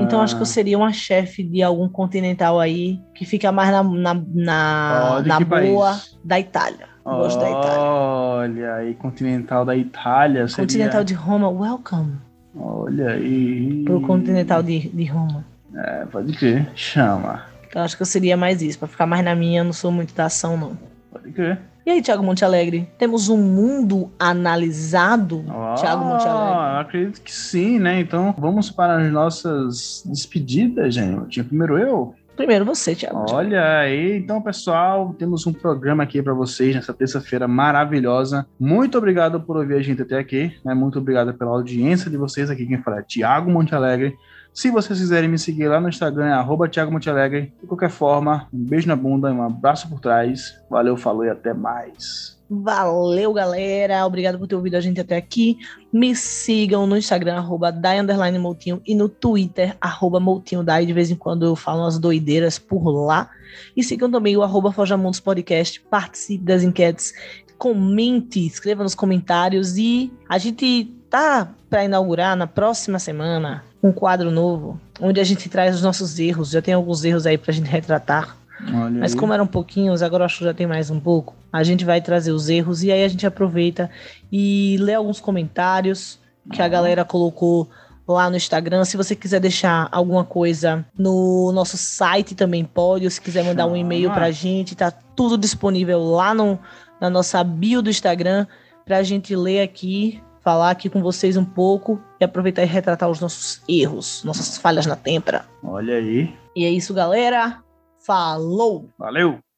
Então acho que eu seria uma chefe de algum continental aí que fica mais na, na, na, de na boa país? da Itália. Gosto da Itália. Olha aí, continental da Itália. Seria... Continental de Roma, welcome Olha aí. pro Continental de, de Roma. É, pode crer. Chama. Então acho que eu seria mais isso, pra ficar mais na minha, eu não sou muito da ação, não. Pode crer. E aí, Thiago Monte Alegre, temos um mundo analisado, Ah, Thiago Monte Alegre? acredito que sim, né? Então vamos para as nossas despedidas, gente. Primeiro eu. Primeiro você, Alegre. Olha aí, então pessoal, temos um programa aqui para vocês nessa terça-feira maravilhosa. Muito obrigado por ouvir a gente até aqui, né? Muito obrigado pela audiência de vocês aqui. Quem fala é Thiago Monte Alegre. Se vocês quiserem me seguir lá no Instagram, é arroba Thiago Monte Alegre. De qualquer forma, um beijo na bunda um abraço por trás. Valeu, falou e até mais. Valeu, galera. Obrigado por ter ouvido a gente até aqui. Me sigam no Instagram, arroba Moutinho, e no Twitter, arroba Moutinho Dai. De vez em quando eu falo umas doideiras por lá. E sigam também o arroba Fojamundos Podcast. Participe das enquetes. Comente, escreva nos comentários. E a gente tá para inaugurar na próxima semana um quadro novo, onde a gente traz os nossos erros. Já tem alguns erros aí pra gente retratar. Olha Mas aí. como eram pouquinhos, agora eu acho que já tem mais um pouco. A gente vai trazer os erros e aí a gente aproveita e lê alguns comentários que a galera colocou lá no Instagram. Se você quiser deixar alguma coisa no nosso site também pode, ou se quiser mandar um e-mail pra gente, tá tudo disponível lá no, na nossa bio do Instagram pra gente ler aqui, falar aqui com vocês um pouco e aproveitar e retratar os nossos erros, nossas falhas na têmpera. Olha aí. E é isso, galera. Falou! Valeu!